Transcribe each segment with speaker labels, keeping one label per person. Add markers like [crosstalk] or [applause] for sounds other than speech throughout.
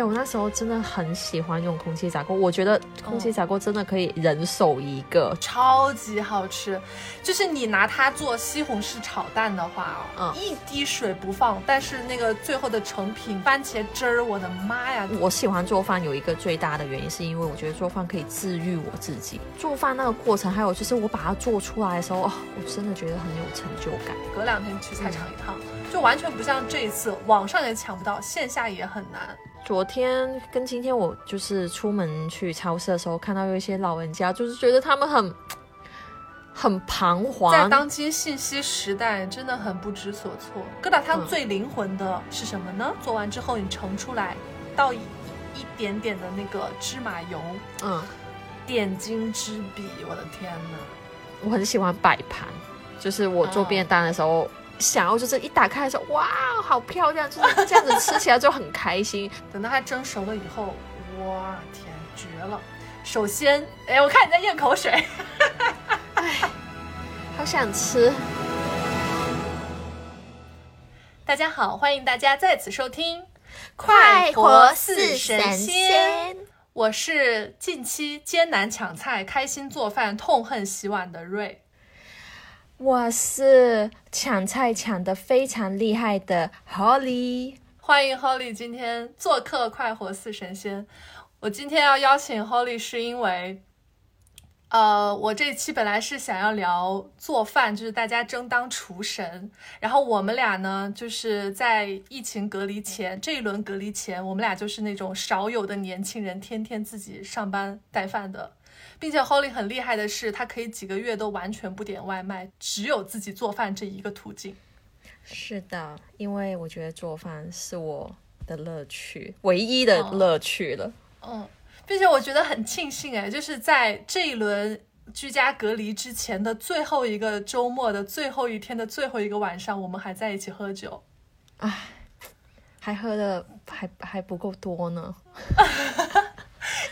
Speaker 1: 呀，我那时候真的很喜欢用空气炸锅，我觉得空气炸锅真的可以人手一个，
Speaker 2: 超级好吃。就是你拿它做西红柿炒蛋的话哦，
Speaker 1: 嗯
Speaker 2: 一滴水不放，但是那个最后的成品番茄汁儿，我的妈呀！
Speaker 1: 我喜欢做饭有一个最大的原因，是因为我觉得做饭可以治愈我自己。做饭那个过程，还有就是我把它做出来的时候，哦，我真的觉得很有成就感。
Speaker 2: 隔两天去菜场一趟，就完全不像这一次，网上也抢不到，线下也很难。
Speaker 1: 昨天跟今天我就是出门去超市的时候，看到有一些老人家，就是觉得他们很 [tsk] 很彷徨在。
Speaker 2: 当今信息时代，真的很不知所措。疙瘩汤
Speaker 1: 嗯
Speaker 2: 最灵魂的是什么呢？做完之后你盛出来，倒一一点点的那个芝麻油，
Speaker 1: 嗯，
Speaker 2: 点睛之笔，我的天呐！
Speaker 1: 我很喜欢摆盘，就是我做便当的时候。想要就是一打开的时候，哇，好漂亮！就是这样子吃起来就很开心。[laughs]
Speaker 2: 等到它蒸熟了以后，哇天，绝了！首先，哎，我看你在咽口水。[laughs]
Speaker 1: 哎好想吃。
Speaker 2: 大家好，欢迎大家再次收听《
Speaker 1: 快活似
Speaker 2: 似
Speaker 1: 神
Speaker 2: 仙》，我是近期艰难抢菜、开心做饭、痛恨洗碗的瑞。
Speaker 1: 我是抢菜抢的非常厉害的 Holly。
Speaker 2: 欢迎 Holly 今天做客《快活似神仙》。我今天要邀请 Holly 是因为，呃，我这一期本来是想要聊做饭，就是大家争当厨神。然后我们俩呢，就是在疫情隔离前这一轮隔离前，我们俩就是那种少有的年轻人，天天自己上班带饭的。并且 Holly 很厉害的是，她可以几个月都完全不点外卖，只有自己做饭这一个途径。
Speaker 1: 是的，因为我觉得做饭是我的乐趣，唯一的乐趣了。
Speaker 2: 嗯，并且我觉得很庆幸哎，就是在这一轮居家隔离之前的最后一个周末的最后一天的最后一个晚上，我们还在一起喝酒。
Speaker 1: 还喝的还还不够多呢。[laughs]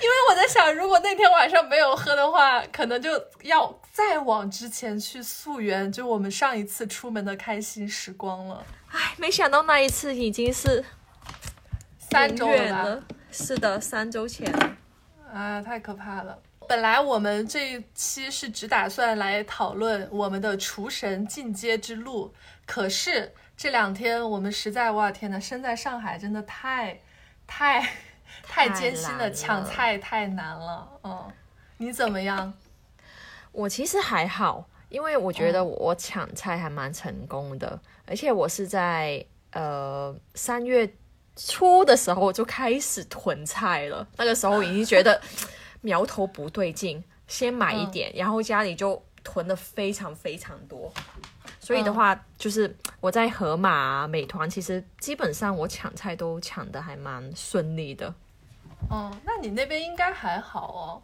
Speaker 2: 因为我在想，如果那天晚上没有喝的话，可能就要再往之前去溯源，就我们上一次出门的开心时光了。
Speaker 1: 唉，没想到那一次已经是
Speaker 2: 三周了。
Speaker 1: 是的，三周前了。
Speaker 2: 啊，太可怕了！本来我们这一期是只打算来讨论我们的厨神进阶之路，可是这两天我们实在，我天呐，身在上海真的太、太、太艰辛了，抢菜太难了。嗯，你怎么样？[laughs]
Speaker 1: 我其实还好，因为我觉得我抢菜还蛮成功的，而且我是在呃三月初的时候就开始囤菜了，那个时候已经觉得 [laughs] 苗头不对劲，先买一点，然后家里就囤的非常非常多。所以的话，就是我在盒马、啊、美团，其实基本上我抢菜都抢的还蛮顺利的。
Speaker 2: 嗯，那你那边应该还好哦。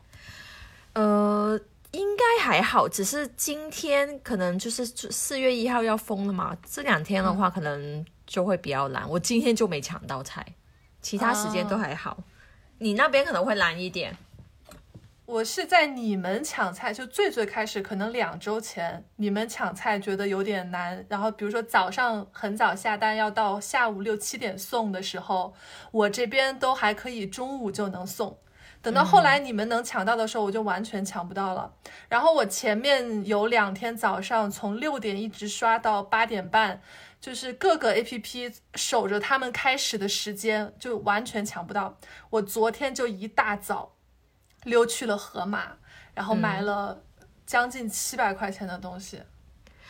Speaker 1: 呃，应该还好，只是今天可能就是四月一号要封了嘛，这两天的话可能就会比较难。我今天就没抢到菜，其他时间都还好。你那边可能会难一点，
Speaker 2: 我是在你们抢菜，就最最开始，可能两周前，你们抢菜觉得有点难，然后比如说早上很早下单，要到下午六七点送的时候，我这边都还可以中午就能送。等到后来你们能抢到的时候，我就完全抢不到了。然后我前面有两天早上从六点一直刷到八点半，就是各个 A P P 守着他们开始的时间，就完全抢不到。我昨天就一大早溜去了盒马，然后买了将近七百块钱的东西，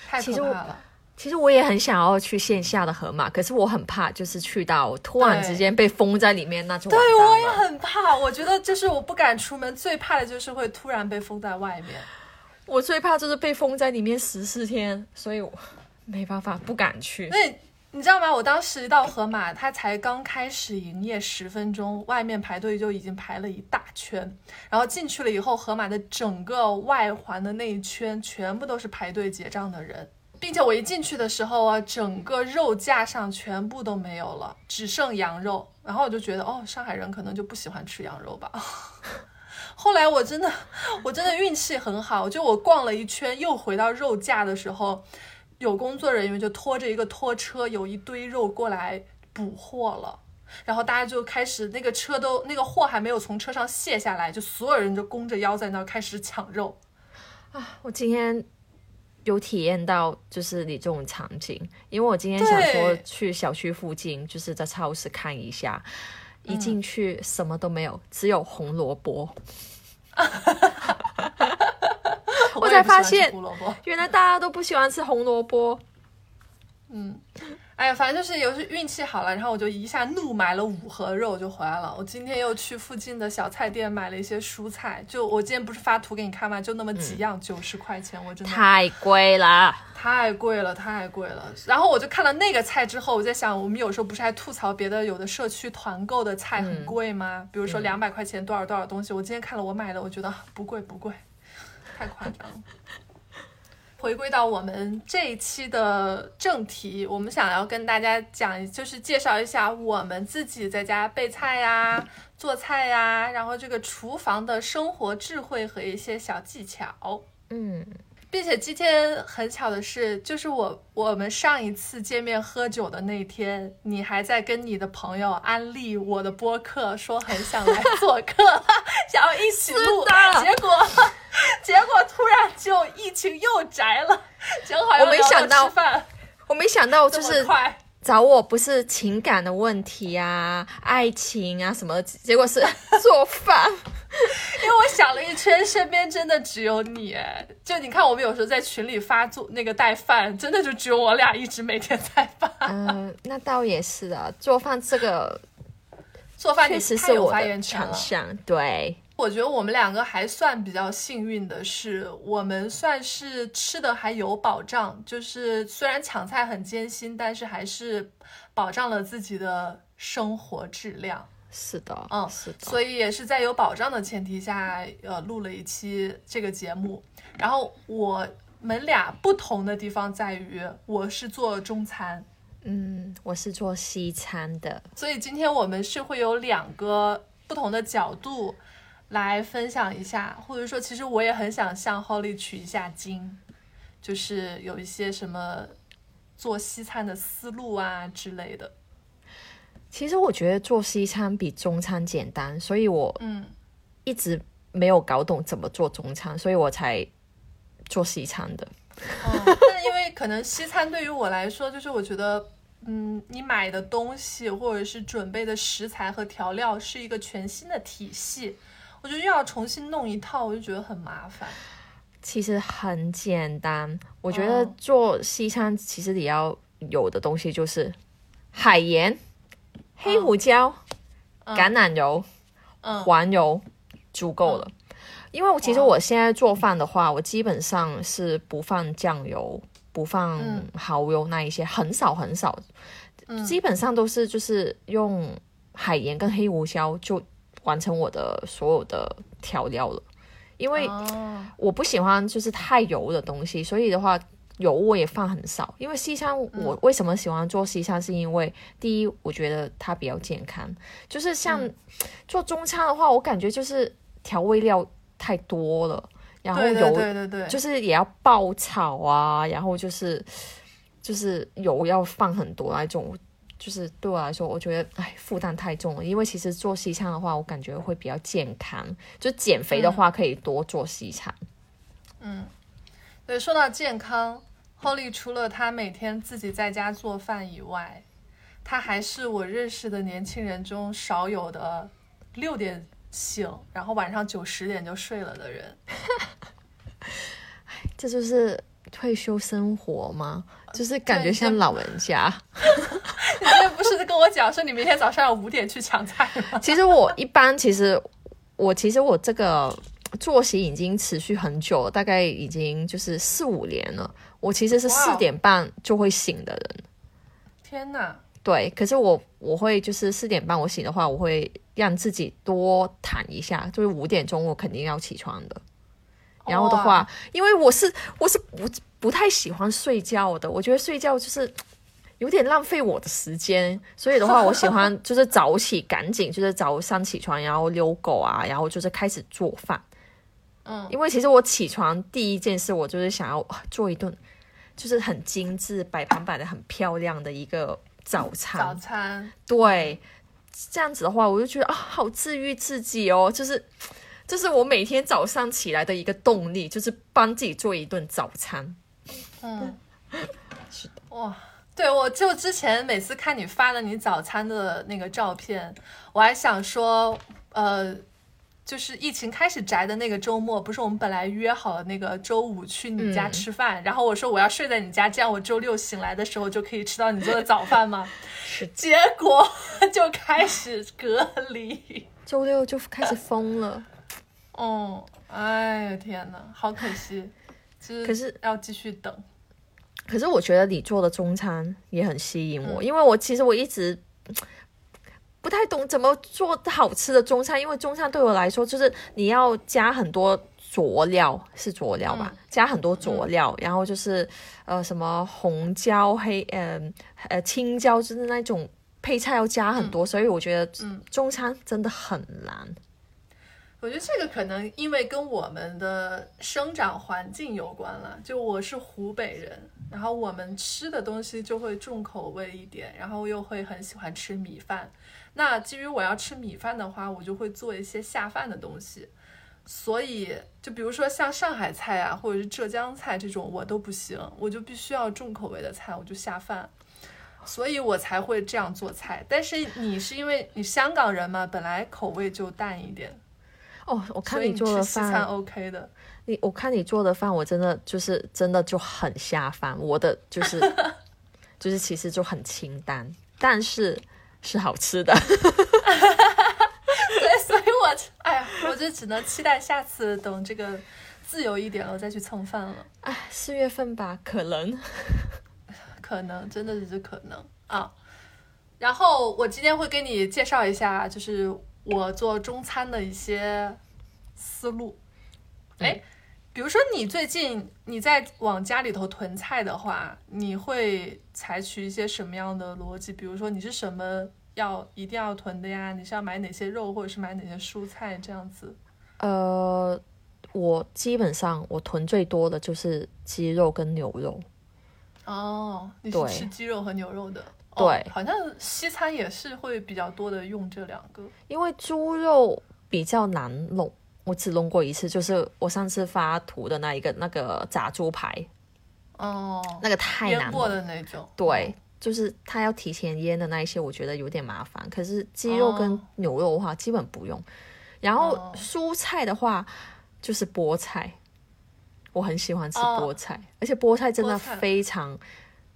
Speaker 2: 太可怕了。
Speaker 1: 其实我也很想要去线下的盒马，可是我很怕，就是去到突然之间被封在里面，那就
Speaker 2: 对，我也。很怕。我觉得就是我不敢出门，最怕的就是会突然被封在外面。
Speaker 1: 我最怕就是被封在里面十四天，所以我没办法，不敢去。
Speaker 2: 那你知道吗？我当时一到盒马，它才刚开始营业十分钟，外面排队就已经排了一大圈。然后进去了以后，盒马的整个外环的那一圈全部都是排队结账的人，并且我一进去的时候啊，整个肉架上全部都没有了，只剩羊肉。然后我就觉得，哦，上海人可能就不喜欢吃羊肉吧。[laughs] 后来我真的，我真的运气很好，就我逛了一圈，又回到肉架的时候，有工作人员就拖着一个拖车，有一堆肉过来补货了。然后大家就开始那个车都那个货还没有从车上卸下来，就所有人就弓着腰在那儿开始抢肉。
Speaker 1: 啊，我今天有体验到就是你这种场景，因为我今天想说去小区附近，就是在超市看一下，
Speaker 2: 嗯
Speaker 1: 一进去什么都没有，只有红萝卜。[laughs]
Speaker 2: 我
Speaker 1: 才发现。[laughs] 原来大家都不喜欢吃红萝卜。
Speaker 2: 嗯哎呀，反正就是有时运气好了，然后我就一下怒买了五盒肉就回来了。我今天又去附近的小菜店买了一些蔬菜，就我今天不是发图给你看嘛？就那么几样，九十、块钱，我真的
Speaker 1: 太贵了，
Speaker 2: 太贵了，太贵了。然后我就看了那个菜之后，我在想，我们有时候不是还吐槽别的有的社区团购的菜很贵吗？比如说两百块钱多少多少东西，我今天看了我买的，我觉得啊不贵不贵，太夸张了。回归到我们这一期的正题，我们想要跟大家讲，就是介绍一下我们自己在家备菜呀、做菜呀，然后这个厨房的生活智慧和一些小技巧。
Speaker 1: 嗯，
Speaker 2: 并且今天很巧的是，就是我我们上一次见面喝酒的那天，你还在跟你的朋友安利我的播客，说很想来 [laughs] 做客，想要一起录，结果结果突然就疫情又宅了，正好要
Speaker 1: 我没想到
Speaker 2: 吃饭，
Speaker 1: 我没想到就是
Speaker 2: 快。
Speaker 1: 找我不是情感的问题啊、爱情啊什么的，结果是 [laughs] 做饭。[laughs]
Speaker 2: 因为我想了一圈，身边真的只有你，哎，就你看我们有时候在群里发做那个带饭，真的就只有我俩一直每天在发。
Speaker 1: 嗯、那倒也是的，做饭这个 [laughs]
Speaker 2: 做饭你
Speaker 1: 确实是我。强项。对，
Speaker 2: 我觉得我们两个还算比较幸运的是，我们算是吃的还有保障，就是虽然抢菜很艰辛，但是还是保障了自己的生活质量。
Speaker 1: 是的，
Speaker 2: 嗯
Speaker 1: 是的。
Speaker 2: 所以也是在有保障的前提下，呃，录了一期这个节目。然后我们俩不同的地方在于，我是做中餐，
Speaker 1: 嗯，我是做西餐的。
Speaker 2: 所以今天我们是会有两个不同的角度来分享一下，或者说，其实我也很想向 Holly 取一下经，就是有一些什么做西餐的思路啊之类的。
Speaker 1: 其实我觉得做西餐比中餐简单，所以我
Speaker 2: 嗯，
Speaker 1: 一直没有搞懂怎么做中餐，所以我才做西餐的。
Speaker 2: 哦，但是因为可能西餐对于我来说，就是我觉得，嗯，你买的东西或者是准备的食材和调料是一个全新的体系，我觉得又要重新弄一套，我就觉得很麻烦。
Speaker 1: 其实很简单，我觉得
Speaker 2: 哦
Speaker 1: 做西餐其实你要有的东西就是海盐、黑胡椒、
Speaker 2: 嗯。
Speaker 1: 橄榄油、
Speaker 2: 嗯。
Speaker 1: 黄油，足够了。因为我其实我现在做饭的话，我基本上是不放酱油、不放
Speaker 2: 嗯。
Speaker 1: 蚝油那一些，很少很少，
Speaker 2: 嗯。
Speaker 1: 基本上都是就是用海盐跟黑胡椒就完成我的所有的调料了。因为
Speaker 2: 哦，
Speaker 1: 我不喜欢就是太油的东西，所以的话油我也放很少。因为西餐我为什么喜欢做西餐，是因为第一我觉得它比较健康，就是像
Speaker 2: 嗯
Speaker 1: 做中餐的话，我感觉就是调味料太多了，然后油
Speaker 2: 对对对，
Speaker 1: 就是也要爆炒啊，然后就是就是油要放很多那种。就是对我来说，我觉得哎负担太重了。因为其实做西餐的话，我感觉会比较健康。就减肥的话，可以多做西餐。
Speaker 2: 嗯，对，说到健康，Holly 除了她每天自己在家做饭以外，她还是我认识的年轻人中少有的六点醒，然后晚上九十点就睡了的人。[laughs]
Speaker 1: 这就是退休生活吗？就是感觉像老人家。[laughs]
Speaker 2: 你今天不是跟我讲说你明天早上要五点去抢菜吗？
Speaker 1: 其实我一般，其实我其实我这个作息已经持续很久了，大概已经就是四五年了。我其实是四点半就会醒的人。
Speaker 2: 天哪！
Speaker 1: 对，可是我我会就是四点半我醒的话，我会让自己多躺一下，就是五点钟我肯定要起床的。然后的话，因为我是我是不不太喜欢睡觉的，我觉得睡觉就是有点浪费我的时间，所以的话，我喜欢就是早起，赶紧就是早上起床，然后遛狗啊，然后就是开始做饭。
Speaker 2: 嗯，
Speaker 1: 因为其实我起床第一件事，我就是想要做一顿就是很精致、摆盘摆的很漂亮的一个早餐。
Speaker 2: 早餐
Speaker 1: 对，这样子的话，我就觉得啊，好治愈自己哦，就是就是我每天早上起来的一个动力，就是帮自己做一顿早餐。
Speaker 2: 嗯，
Speaker 1: 是的，[laughs]
Speaker 2: 哇，对，我就之前每次看你发的你早餐的那个照片，我还想说，呃。就是疫情开始宅的那个周末，不是我们本来约好了那个周五去你家吃饭，然后我说我要睡在你家，这样我周六醒来的时候就可以吃到你做的早饭吗？[laughs]
Speaker 1: 是，
Speaker 2: 结果 [laughs] 就开始隔离，[laughs]
Speaker 1: 周六就开始疯了。
Speaker 2: 哦，哎呀天呐，好可惜，
Speaker 1: 可是
Speaker 2: 要继续等。
Speaker 1: 可是我觉得你做的中餐也很吸引我，因为我其实我一直。不太懂怎么做好吃的中餐，因为中餐对我来说就是你要加很多佐料，是佐料吧？加很多佐料，然后就是呃什么红椒、黑呃呃青椒，就是那种配菜要加很多，所以我觉得中餐真的很难。
Speaker 2: 我觉得这个可能因为跟我们的生长环境有关了。就我是湖北人，然后我们吃的东西就会重口味一点，然后又会很喜欢吃米饭。那基于我要吃米饭的话，我就会做一些下饭的东西。所以，就比如说像上海菜啊，或者是浙江菜这种，我都不行，我就必须要重口味的菜，我就下饭。所以我才会这样做菜。但是你是因为你香港人嘛，本来口味就淡一点。
Speaker 1: 哦，我看你做的饭
Speaker 2: OK 的。
Speaker 1: 你我看你做的饭，我真的就是真的就很下饭。我的就是 [laughs] 就是其实就很清淡，但是。是好吃的，[laughs] 对，
Speaker 2: 所以我哎呀，我就只能期待下次等这个自由一点了，再去蹭饭了。
Speaker 1: 哎，四月份吧，可能，[laughs]
Speaker 2: 可能真的是可能啊。然后我今天会给你介绍一下，就是我做中餐的一些思路。哎。比如说，你最近你在往家里头囤菜的话，你会采取一些什么样的逻辑？比如说，你是什么要一定要囤的呀？你是要买哪些肉，或者是买哪些蔬菜这样子？
Speaker 1: 呃，我基本上我囤最多的就是鸡肉跟牛肉。
Speaker 2: 哦，你是吃鸡肉和牛肉的？
Speaker 1: 对，
Speaker 2: 好像西餐也是会比较多的用这两个，
Speaker 1: 因为猪肉比较难弄。我只弄过一次，就是我上次发图的那一个那个炸猪排，
Speaker 2: 哦，
Speaker 1: 那个太难
Speaker 2: 过的那种。
Speaker 1: 对，就是他要提前腌的那一些，我觉得有点麻烦。可是鸡肉跟牛肉的话，基本不用。然后蔬菜的话，就是菠菜，我很喜欢吃菠菜，而且菠菜真的非常，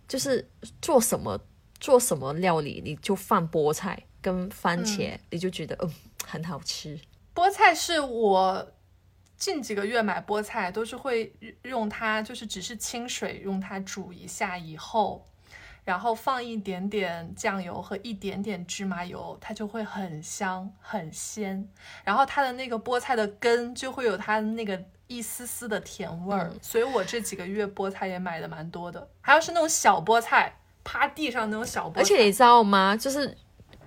Speaker 1: 就是做什么做什么料理，你就放菠菜跟番茄，你就觉得嗯很好吃。
Speaker 2: 菠菜是我近几个月买菠菜都是会用它，就是只是清水用它煮一下以后，然后放一点点酱油和一点点芝麻油，它就会很香很鲜。然后它的那个菠菜的根就会有它那个一丝丝的甜味儿，所以我这几个月菠菜也买的蛮多的。还有是那种小菠菜，趴地上那种小菠菜。而
Speaker 1: 且你知道吗？就是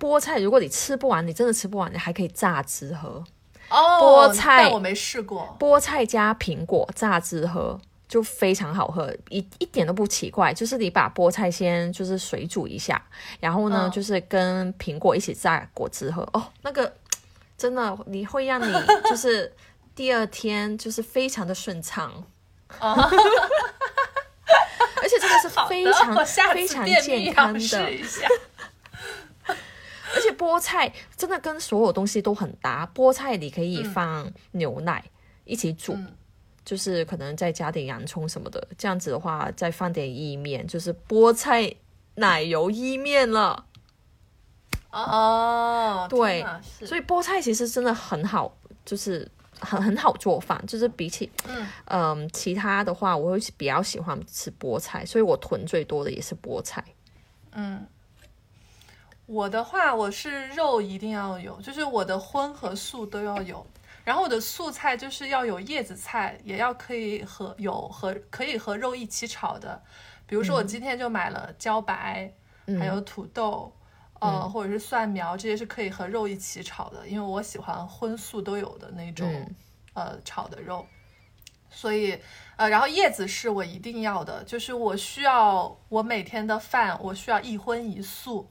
Speaker 1: 菠菜，如果你吃不完，你真的吃不完，你还可以榨汁喝。
Speaker 2: 菠菜我没试过，
Speaker 1: 菠菜加苹果榨汁喝就非常好喝，一一点都不奇怪。就是你把菠菜先就是水煮一下，然后呢就是跟苹果一起榨果汁喝，哦，那个真的你会让你就是第二天就是非常的顺畅，[laughs] 而且这个是非常非常健康的。而且菠菜真的跟所有东西都很搭。菠菜你可以放牛奶一起煮，就是可能再加点洋葱什么的，这样子的话再放点意面，就是菠菜奶油意面了。
Speaker 2: 哦，
Speaker 1: 对，所以菠菜其实真的很好，就是很很好做饭。就是比起嗯嗯其他的话，我会比较喜欢吃菠菜，所以我囤最多的也是菠菜。
Speaker 2: 嗯。我的话，我是肉一定要有，就是我的荤和素都要有。然后我的素菜就是要有叶子菜，也要可以和有和可以和肉一起炒的。比如说我今天就买了茭白，还有土豆，呃，或者是蒜苗，这些是可以和肉一起炒的，因为我喜欢荤素都有的那种呃炒的肉。所以呃，然后叶子是我一定要的，就是我需要我每天的饭，我需要一荤一素。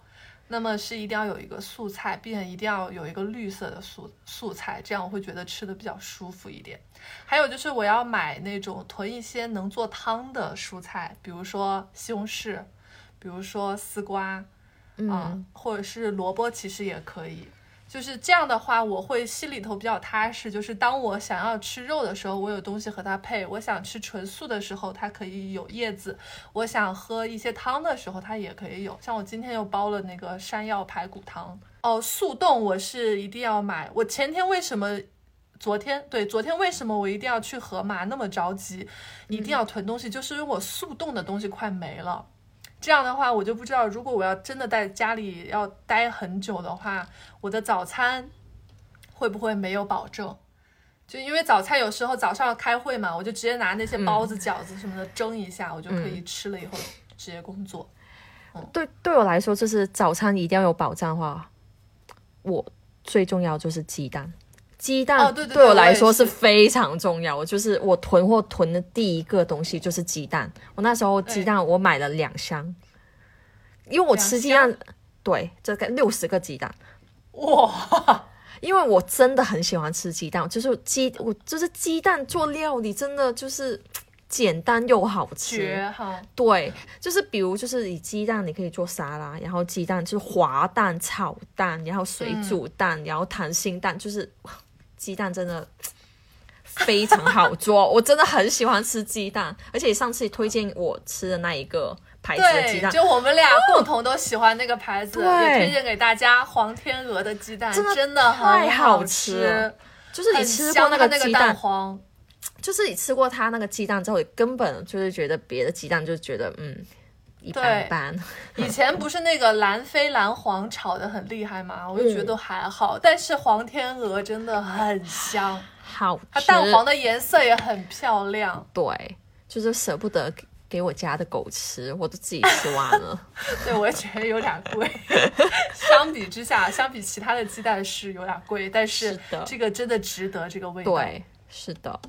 Speaker 2: 那么是一定要有一个素菜，并且一定要有一个绿色的素素菜，这样我会觉得吃的比较舒服一点。还有就是我要买那种囤一些能做汤的蔬菜，比如说西红柿，比如说丝瓜，啊、
Speaker 1: 嗯，
Speaker 2: 或者是萝卜，其实也可以。就是这样的话，我会心里头比较踏实。就是当我想要吃肉的时候，我有东西和它配；我想吃纯素的时候，它可以有叶子；我想喝一些汤的时候，它也可以有。像我今天又煲了那个山药排骨汤。哦，速冻我是一定要买。我前天为什么？昨天对，昨天为什么我一定要去盒马那么着急，一定要囤东西？就是因为我速冻的东西快没了。这样的话，我就不知道，如果我要真的在家里要待很久的话，我的早餐会不会没有保证？就因为早餐有时候早上要开会嘛，我就直接拿那些包子、饺子什么的蒸一下，我就可以吃了以后直接工作。
Speaker 1: 对，对我来说，就是早餐一定要有保障的话，我最重要就是鸡蛋。鸡蛋
Speaker 2: 哦对
Speaker 1: 我来说
Speaker 2: 是
Speaker 1: 是非常重要，我就是我囤货囤的第一个东西就是鸡蛋。我那时候鸡蛋我买了两箱，因为我吃鸡蛋，对，这个六十个鸡蛋，
Speaker 2: 哇，[laughs]
Speaker 1: 因为我真的很喜欢吃鸡蛋，就是鸡，我就是鸡蛋做料理真的就是简单又好吃。
Speaker 2: 绝哈！
Speaker 1: 对，就是比如就是以鸡蛋你可以做沙拉，然后鸡蛋就是滑蛋、炒蛋，然后水煮蛋，然后溏心蛋，就是哇鸡蛋真的非常好做，我真的很喜欢吃鸡蛋，而且上次推荐我吃的那一个牌子的鸡，蛋，
Speaker 2: 就我们俩共同都喜欢那个牌子，
Speaker 1: 对
Speaker 2: 也推荐给大家。黄天鹅的鸡蛋
Speaker 1: 真的
Speaker 2: 很
Speaker 1: 太好
Speaker 2: 好
Speaker 1: 吃就是你吃过
Speaker 2: 那，个
Speaker 1: 鸡蛋，
Speaker 2: 黄。
Speaker 1: 就是你吃过它那个鸡蛋之后，你根本就是觉得别的鸡蛋就觉得嗯一般
Speaker 2: 对
Speaker 1: 般。
Speaker 2: 以前不是那个蓝飞蓝黄炒的很厉害吗？我就觉得还好，但是黄天鹅真的很香，
Speaker 1: 好吃，
Speaker 2: 它蛋黄的颜色也很漂亮。
Speaker 1: 对，就是舍不得给给我家的狗吃，我都自己 [laughs] 吃完了。
Speaker 2: 对，我也觉得有点贵。[laughs] 相比之下，相比其他的鸡蛋是有点贵，但是这个真的值得这个味道。
Speaker 1: 对，是的，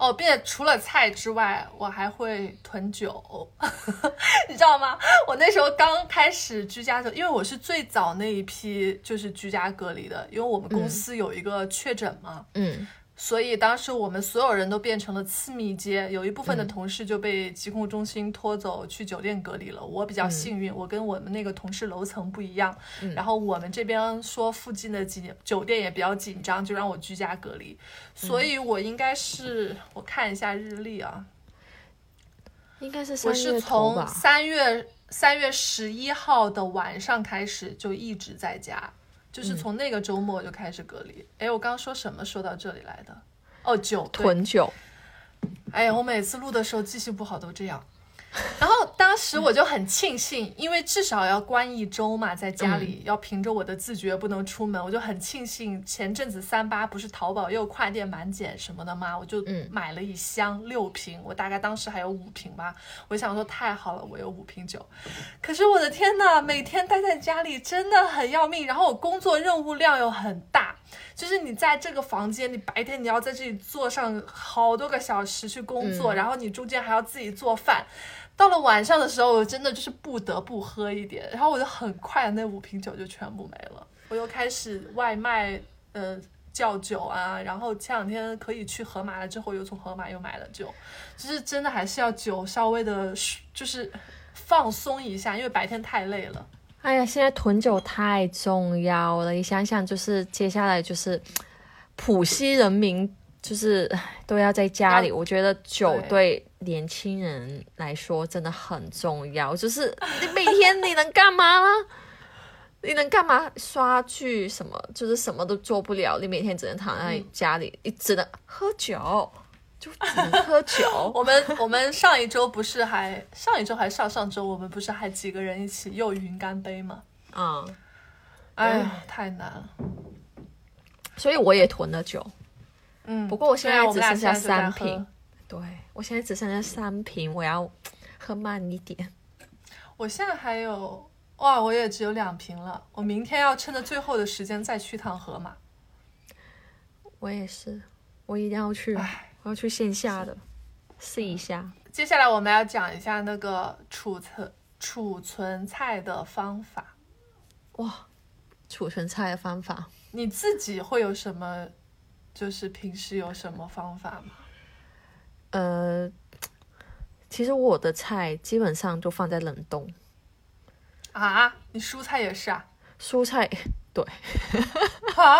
Speaker 2: 哦，并且除了菜之外，我还会囤酒，[laughs] 你知道吗？我那时候刚开始居家的时候，因为我是最早那一批就是居家隔离的，因为我们公司有一个确诊嘛，
Speaker 1: 嗯
Speaker 2: 所以当时我们所有人都变成了次密接，有一部分的同事就被疾控中心拖走去酒店隔离了。我比较幸运，我跟我们那个同事楼层不一样，然后我们这边说附近的几酒店也比较紧张，就让我居家隔离，所以我应该是我看一下日历啊，
Speaker 1: 应该是。
Speaker 2: 我是从
Speaker 1: 吧。
Speaker 2: 三月三月十一号的晚上开始就一直在家，就是从那个周末就开始隔离。哎、我刚刚说什么？说到这里来的？哦，酒
Speaker 1: 囤酒，
Speaker 2: 哎呀，我每次录的时候记性不好都这样。[laughs] 然后当时我就很庆幸，因为至少要关一周嘛，在家里、要凭着我的自觉不能出门，我就很庆幸前阵子三八不是淘宝又跨店满减什么的嘛，我就
Speaker 1: 嗯
Speaker 2: 买了一箱六瓶，我大概当时还有五瓶吧，我想说太好了，我有五瓶酒。可是我的天呐，每天待在家里真的很要命，然后我工作任务量又很大，就是你在这个房间，你白天你要在这里坐上好多个小时去工作，然后你中间还要自己做饭。到了晚上的时候，我真的就是不得不喝一点，然后我就很快那五瓶酒就全部没了。我又开始外卖，呃，叫酒啊，然后前两天可以去盒马了，之后又从盒马又买了酒，就是真的还是要酒稍微的，就是放松一下，因为白天太累了。
Speaker 1: 哎呀，现在囤酒太重要了，你想想，就是接下来就是普西人民就是都要在家里，我觉得酒
Speaker 2: 对
Speaker 1: 对年轻人来说真的很重要。就是你每天你能干嘛呢？你能干嘛？刷剧什么？就是什么都做不了，你每天只能躺在家里，你只能喝酒，就只能喝 [laughs] 酒。
Speaker 2: 我们我们上一周不是还上一周还上上周，我们不是还几个人一起又云干杯吗？
Speaker 1: 嗯，
Speaker 2: 哎呀，太难了。
Speaker 1: 所以我也囤了酒。
Speaker 2: 嗯，
Speaker 1: 不过我现在只剩下三瓶。对我现在只剩下三瓶，我要喝慢一点。
Speaker 2: 我现在还有哇，我也只有两瓶了。我明天要趁着最后的时间再去趟河马。
Speaker 1: 我也是，我一定要去，我要去线下的试一下。
Speaker 2: 接下来我们要讲一下那个储存储存菜的方法。
Speaker 1: 哇，储存菜的方法，
Speaker 2: 你自己会有什么？就是平时有什么方法吗？
Speaker 1: 呃，其实我的菜基本上就放在冷冻，
Speaker 2: 啊，你蔬菜也是啊？
Speaker 1: 蔬菜 [laughs] 对，
Speaker 2: 啊，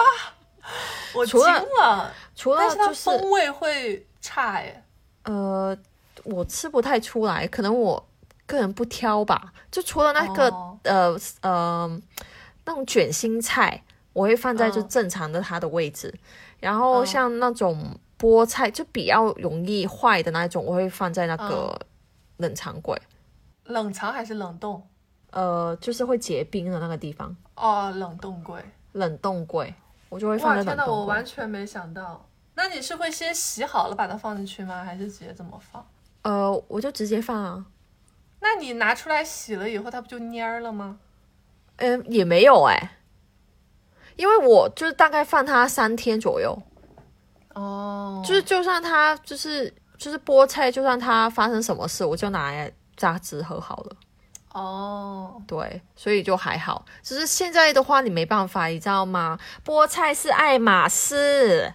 Speaker 2: [laughs] 我惊
Speaker 1: 除了
Speaker 2: 了，
Speaker 1: 除了就是
Speaker 2: 风味会差哎。
Speaker 1: 呃，我吃不太出来，可能我个人不挑吧。就除了那个、
Speaker 2: 哦
Speaker 1: 呃呃那种卷心菜，我会放在就
Speaker 2: 嗯
Speaker 1: 正常的它的位置。然后
Speaker 2: 嗯
Speaker 1: 像那种菠菜，就比较容易坏的那种，我会放在那个
Speaker 2: 嗯
Speaker 1: 冷藏柜。
Speaker 2: 冷藏还是冷冻？
Speaker 1: 呃，就是会结冰的那个地方，
Speaker 2: 哦，冷冻柜。
Speaker 1: 冷冻柜，我就会放在冷冻柜
Speaker 2: 完。全没想到。那你是会先洗好了把它放进去吗？还是直接这么放？
Speaker 1: 呃，我就直接放啊。
Speaker 2: 那你拿出来洗了以后，它不就蔫儿了吗？
Speaker 1: 嗯，也没有哎、因为我就是大概放它三天左右，
Speaker 2: 哦，
Speaker 1: 就是就算它就是就是菠菜，就算它发生什么事，我就拿来榨汁喝好了。
Speaker 2: 哦，
Speaker 1: 对，所以就还好。只是现在的话，你没办法，你知道吗？菠菜是爱马仕，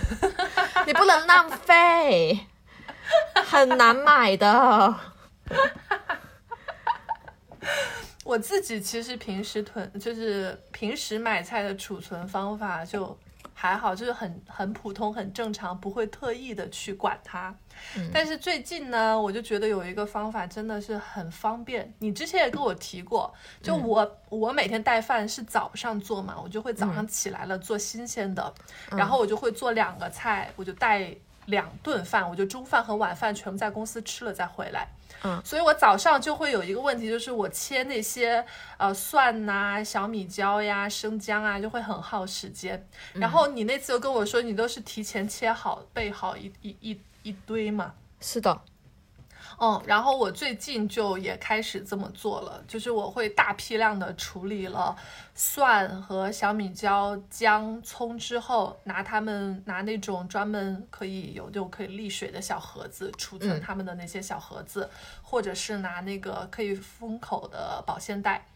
Speaker 1: [laughs] 你不能浪费，很难买的。
Speaker 2: 我自己其实平时囤，就是平时买菜的储存方法就还好，就是很很普通、很正常，不会特意的去管它。但是最近呢，我就觉得有一个方法真的是很方便。你之前也跟我提过，就我、我每天带饭是早上做嘛，我就会早上起来了做新鲜的，然后我就会做两个菜，我就带两顿饭，我就中饭和晚饭全部在公司吃了再回来。
Speaker 1: 嗯，
Speaker 2: 所以我早上就会有一个问题，就是我切那些呃蒜呐、小米椒呀、生姜啊，就会很耗时间。然后你那次又跟我说，你都是提前切好备好一一一一堆嘛。
Speaker 1: 是的，
Speaker 2: 嗯，然后我最近就也开始这么做了，就是我会大批量的处理了蒜和小米椒、姜、葱之后，拿它们拿那种专门可以有那种可以沥水的小盒子储存
Speaker 1: 嗯
Speaker 2: 它们的那些小盒子，或者是拿那个可以封口的保鲜袋，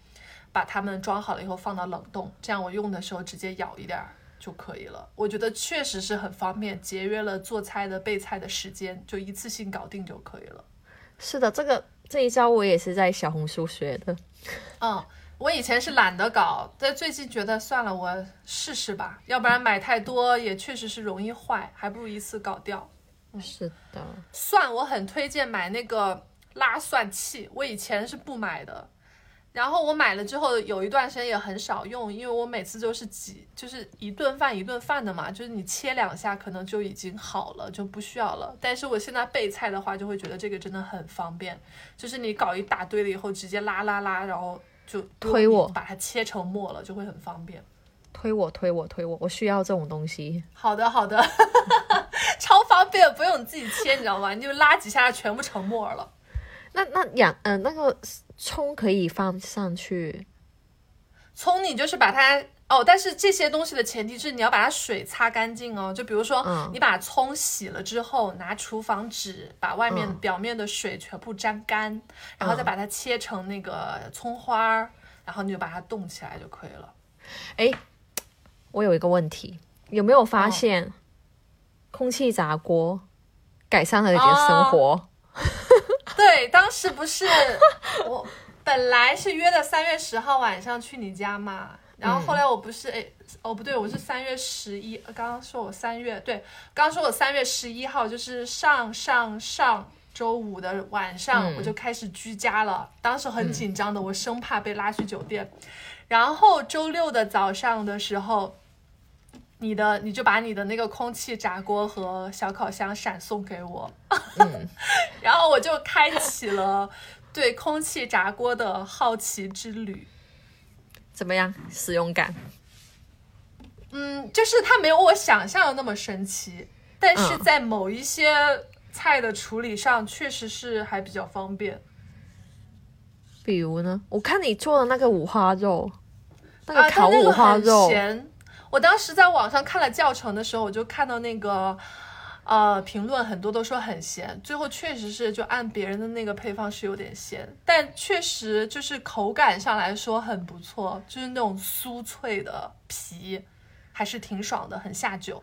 Speaker 2: 把它们装好了以后放到冷冻，这样我用的时候直接舀一点儿。就可以了，我觉得确实是很方便，节约了做菜的备菜的时间，就一次性搞定就可以了。
Speaker 1: 是的，这个这一招我也是在小红书学的。
Speaker 2: 嗯，我以前是懒得搞，但最近觉得算了，我试试吧，要不然买太多也确实是容易坏，还不如一次搞掉。
Speaker 1: 是的，
Speaker 2: 蒜我很推荐买那个拉蒜器，我以前是不买的，然后我买了之后有一段时间也很少用，因为我每次都是几就是一顿饭一顿饭的嘛，就是你切两下可能就已经好了，就不需要了。但是我现在备菜的话，就会觉得这个真的很方便，就是你搞一大堆了以后，直接拉拉拉，然后就
Speaker 1: 推我
Speaker 2: 把它切成末了，就会很方便。
Speaker 1: 推我推我推我，我需要这种东西。
Speaker 2: 好的，好的，[laughs] 超方便，不用你自己切，你知道吗？你就拉几下，全部成沫了。
Speaker 1: 那那养呃那个葱可以放上去，
Speaker 2: 葱你就是把它哦，但是这些东西的前提是你要把它水擦干净哦。就比如说，
Speaker 1: 嗯
Speaker 2: 你把葱洗了之后，拿厨房纸把外面
Speaker 1: 嗯
Speaker 2: 表面的水全部沾干，然后再把它切成那个葱花儿，然后你就把它冻起来就可以了。
Speaker 1: 哎，我有一个问题，有没有发
Speaker 2: 哦
Speaker 1: 现空气炸锅改善了一点生活？
Speaker 2: 对，当时不是我本来是约的三月十号晚上去你家嘛，然后后来我不是哎、哦不对，我是三月十一，呃刚刚说我三月对，刚刚说我三月十一号就是上上上周五的晚上、
Speaker 1: 嗯。
Speaker 2: 我就开始居家了，当时很紧张的，我生怕被拉去酒店，然后周六的早上的时候。你的你就把你的那个空气炸锅和小烤箱闪送给我，[laughs] 然后我就开启了对空气炸锅的好奇之旅。
Speaker 1: 怎么样？使用感？
Speaker 2: 嗯，就是它没有我想象的那么神奇，但是
Speaker 1: 嗯
Speaker 2: 在某一些菜的处理上，确实是还比较方便。
Speaker 1: 比如呢？我看你做的那个五花肉，那
Speaker 2: 啊，
Speaker 1: 个烤五花肉，
Speaker 2: 咸。我当时在网上看了教程的时候，我就看到那个呃，评论很多都说很咸，最后确实是就按别人的那个配方是有点咸，但确实就是口感上来说很不错，就是那种酥脆的皮，还是挺爽的，很下酒。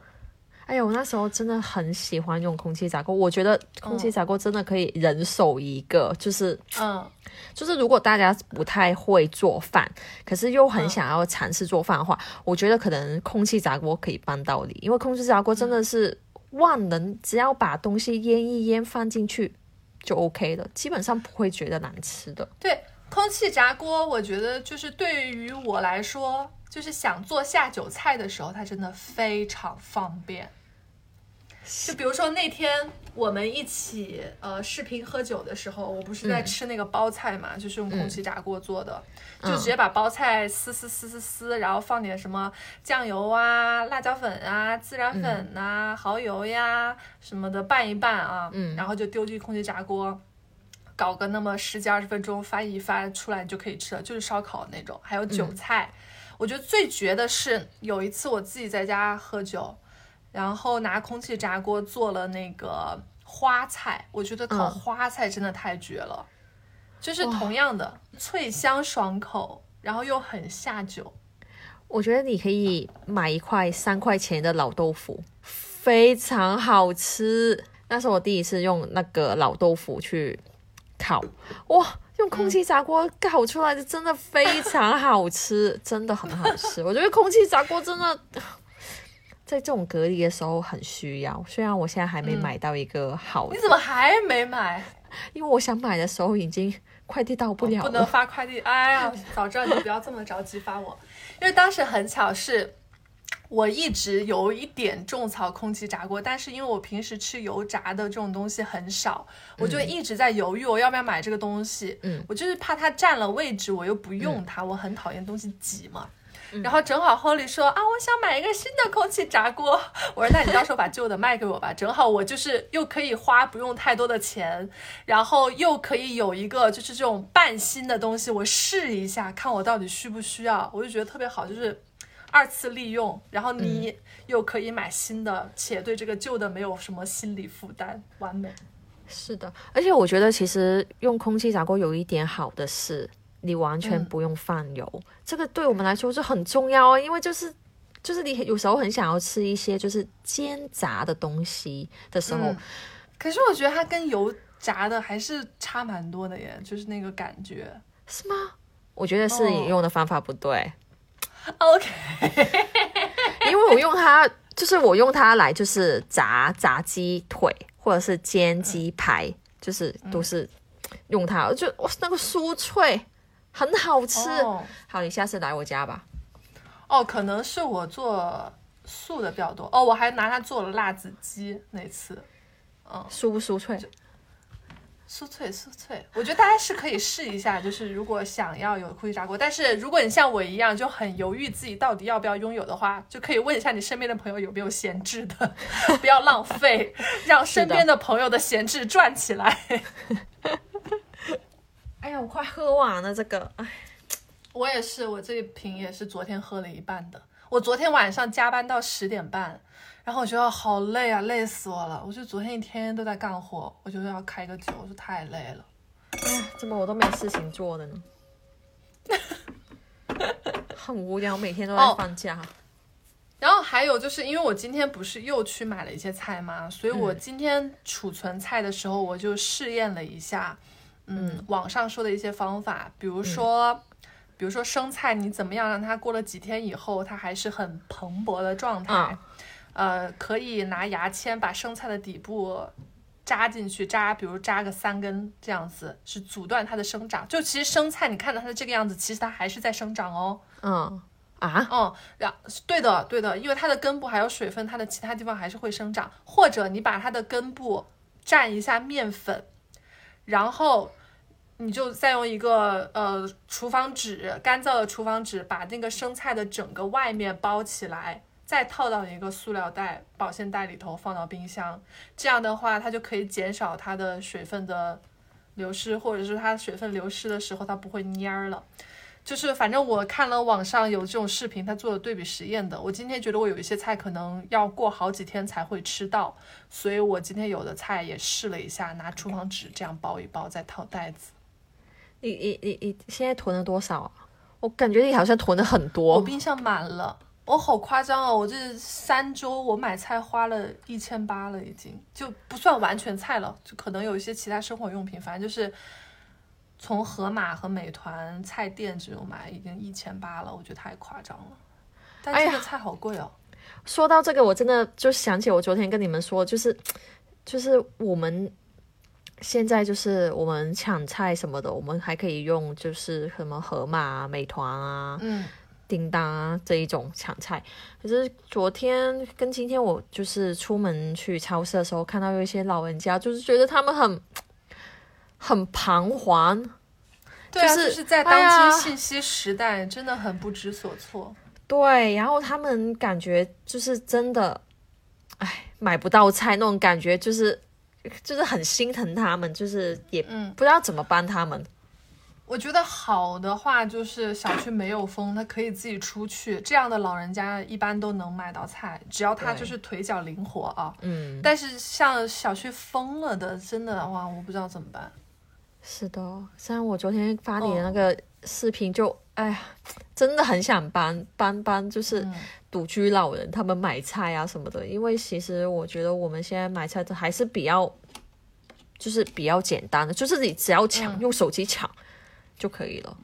Speaker 1: 哎呀，我那时候真的很喜欢用空气炸锅，我觉得空气炸锅真的可以人手一个，就是
Speaker 2: 嗯，
Speaker 1: 就是如果大家不太会做饭，可是又很想要尝试做饭的话，我觉得可能空气炸锅可以帮到你，因为空气炸锅真的是万能，只要把东西腌一腌放进去就 OK 了，基本上不会觉得难吃的。
Speaker 2: 对，空气炸锅，我觉得就是对于我来说，就是想做下酒菜的时候，它真的非常方便。就比如说那天我们一起呃视频喝酒的时候，我不是在吃那个包菜嘛，就是用空气炸锅做的，就直接把包菜撕撕撕撕撕，然后放点什么酱油啊、辣椒粉啊、孜然粉呐、蚝油呀什么的拌一拌啊，
Speaker 1: 嗯
Speaker 2: 然后就丢进空气炸锅。搞个那么十几二十分钟，翻一翻出来你就可以吃了，就是烧烤那种。还有韭菜，我觉得最绝的是有一次我自己在家喝酒，然后拿空气炸锅做了那个花菜，我觉得烤
Speaker 1: 嗯
Speaker 2: 花菜真的太绝了，就是同样的脆香爽口，然后又很下酒。
Speaker 1: 我觉得你可以买一块三块钱的老豆腐，非常好吃。那是我第一次用那个老豆腐去烤，哇，用空气炸锅烤出来的真的非常好吃，真的很好吃。我觉得空气炸锅真的在这种隔离的时候很需要，虽然我现在还没买到一个好的
Speaker 2: 你，怎么还没买？
Speaker 1: 因为我想买的时候已经快递到不了
Speaker 2: 不能。发快递。哎呀，早知道你就不要这么着急发我，因为当时很巧是。我一直有一点种草空气炸锅，但是因为我平时吃油炸的这种东西很少，我就一直在犹豫我要不要买这个东西。
Speaker 1: 嗯，
Speaker 2: 我就是怕它占了位置，我又不用它，我很讨厌东西挤嘛。然后正好 Holly 说啊，我想买一个新的空气炸锅。我说那你到时候把旧的卖给我吧，正好我就是又可以花不用太多的钱，然后又可以有一个就是这种半新的东西，我试一下看我到底需不需要，我就觉得特别好，就是二次利用，然后你又可以买新的，且对这个旧的没有什么心理负担，完美。
Speaker 1: 是的，而且我觉得其实用空气炸锅有一点好的是，你完全
Speaker 2: 嗯
Speaker 1: 不用放油，这个对我们来说是很重要哦，因为就是就是你有时候很想要吃一些就是煎炸的东西的时候，
Speaker 2: 嗯可是我觉得它跟油炸的还是差蛮多的耶，就是那个感觉。
Speaker 1: 是吗？我觉得是你
Speaker 2: 哦
Speaker 1: 用的方法不对，
Speaker 2: OK，[laughs]
Speaker 1: 因为我用它，就是我用它来就是炸炸鸡腿或者是煎鸡排，就是都是用它，就哇那个酥脆，很好吃。
Speaker 2: 哦
Speaker 1: 好，你下次来我家吧。
Speaker 2: 哦，可能是我做素的比较多。哦，我还拿它做了辣子鸡那次，嗯
Speaker 1: 酥不酥脆？
Speaker 2: 酥脆酥脆。我觉得大家是可以试一下，就是如果想要有空气炸锅，但是如果你像我一样就很犹豫自己到底要不要拥有的话，就可以问一下你身边的朋友有没有闲置的，[laughs] 不要浪费，让身边的朋友的闲置赚起来。
Speaker 1: 哎呀，我快喝完了这个，哎，
Speaker 2: 我也是，我这一瓶也是昨天喝了一半的。我昨天晚上加班到十点半，然后我觉得好累啊，累死我了。我就昨天一天都在干活，我就要开个酒，我说太累了。
Speaker 1: 哎怎么我都没事情做的呢？[laughs] 很无聊，每天都在
Speaker 2: 哦
Speaker 1: 放假。
Speaker 2: 然后还有就是因为我今天不是又去买了一些菜嘛，所以我今天储存菜的时候，我就试验了一下，嗯，网上说的一些方法，比如说，比如说生菜，你怎么样让它过了几天以后，它还是很蓬勃的状态？
Speaker 1: 啊
Speaker 2: 呃，可以拿牙签把生菜的底部扎进去，扎，比如扎个三根这样子，是阻断它的生长。就其实生菜，你看到它的这个样子，其实它还是在生长哦。
Speaker 1: 嗯啊，
Speaker 2: 嗯，然对的，对的，因为它的根部还有水分，它的其他地方还是会生长。或者你把它的根部蘸一下面粉，然后你就再用一个呃厨房纸，干燥的厨房纸，把那个生菜的整个外面包起来，再套到一个塑料袋、保鲜袋里头，放到冰箱。这样的话，它就可以减少它的水分的流失，或者是它水分流失的时候，它不会蔫儿了。就是反正我看了网上有这种视频，他做了对比实验的。我今天觉得我有一些菜可能要过好几天才会吃到，所以我今天有的菜也试了一下，拿厨房纸这样包一包，再套袋子。
Speaker 1: 你你你你现在囤了多少啊？我感觉你好像囤了很多我。
Speaker 2: 冰箱满了，我好夸张哦！我这三周我买菜花了一千八了，已经就不算完全菜了，就可能有一些其他生活用品，反正就是从盒马和美团菜店这种买，已经一千八了，我觉得太夸张了。但这个菜好贵哦。
Speaker 1: 说到这个，我真的就想起我昨天跟你们说，就是就是我们现在就是我们抢菜什么的，我们还可以用就是什么盒马啊、美团啊、
Speaker 2: 嗯，
Speaker 1: 叮当啊这一种抢菜。可是昨天跟今天我就是出门去超市的时候，看到有一些老人家，就是觉得他们很 [tsk] 很彷徨。
Speaker 2: 对啊，
Speaker 1: 就是
Speaker 2: 就是在当今信息时代，真的很不知所措。
Speaker 1: 对，然后他们感觉就是真的，哎，买不到菜那种感觉，就是就是很心疼他们，就是也
Speaker 2: 嗯
Speaker 1: 不知道怎么帮他们。
Speaker 2: 我觉得好的话就是小区没有封，他可以自己出去。这样的老人家一般都能买到菜，只要他就是腿脚灵活啊。
Speaker 1: 嗯，
Speaker 2: 但是像小区封了的，真的哇，我不知道怎么办。
Speaker 1: 是的，虽然我昨天发你的那个视频就，哎呀，真的很想帮帮帮，就是
Speaker 2: 嗯
Speaker 1: 独居老人他们买菜啊什么的，因为其实我觉得我们现在买菜的还是比较，就是比较简单的，就是你只要抢，
Speaker 2: 嗯
Speaker 1: 用手机抢就可以了。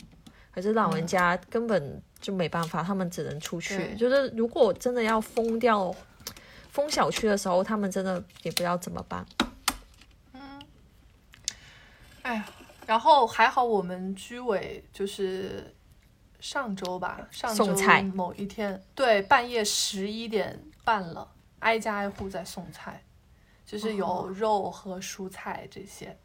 Speaker 1: 可是老人家根本就没办法，他们只能出去。就是如果真的要封掉封小区的时候，他们真的也不知道怎么办。
Speaker 2: 嗯哎呀，然后还好我们居委就是上周吧，上周某一天，对，半夜十一点半了，挨家挨户在送菜，就是有
Speaker 1: 哦
Speaker 2: 肉和蔬菜这些。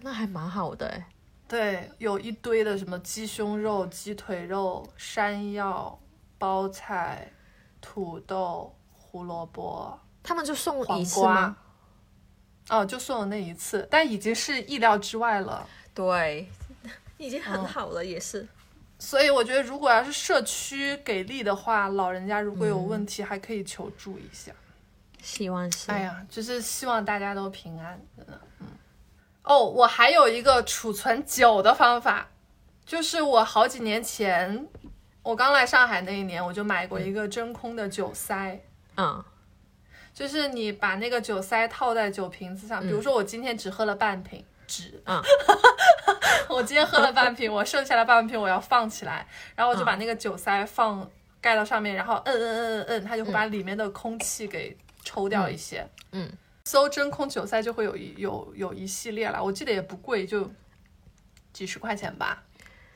Speaker 1: 那还蛮好的哎。
Speaker 2: 对，有一堆的什么鸡胸肉、鸡腿肉、山药、包菜、土豆、胡萝卜、
Speaker 1: 他们就送
Speaker 2: 黄
Speaker 1: 一次
Speaker 2: 瓜
Speaker 1: 吗？。
Speaker 2: 哦，就送了那一次，但已经是意料之外了。
Speaker 1: 对，[laughs] 已经
Speaker 2: 嗯
Speaker 1: 很好了，也是。[laughs]
Speaker 2: 所以我觉得，如果要是社区给力的话，老人家如果有
Speaker 1: 嗯
Speaker 2: 问题，还可以求助一下。
Speaker 1: 希望是。
Speaker 2: 哎呀，就是希望大家都平安，真的。嗯。哦，我还有一个储存酒的方法，就是我好几年前，我刚来上海那一年，我就买过一个真空的酒塞。
Speaker 1: 嗯
Speaker 2: 就是你把那个酒塞套在酒瓶子上，比如说我今天只喝了半瓶，只，
Speaker 1: 嗯 [laughs]
Speaker 2: 我今天喝了半瓶，我剩下的半瓶我要放起来，然后我就把那个酒塞放盖到上面，然后摁摁摁摁摁，它就会把里面的空气给抽掉一些。
Speaker 1: 嗯，
Speaker 2: 搜真空酒塞就会有一有有一系列了，我记得也不贵，就几十块钱吧。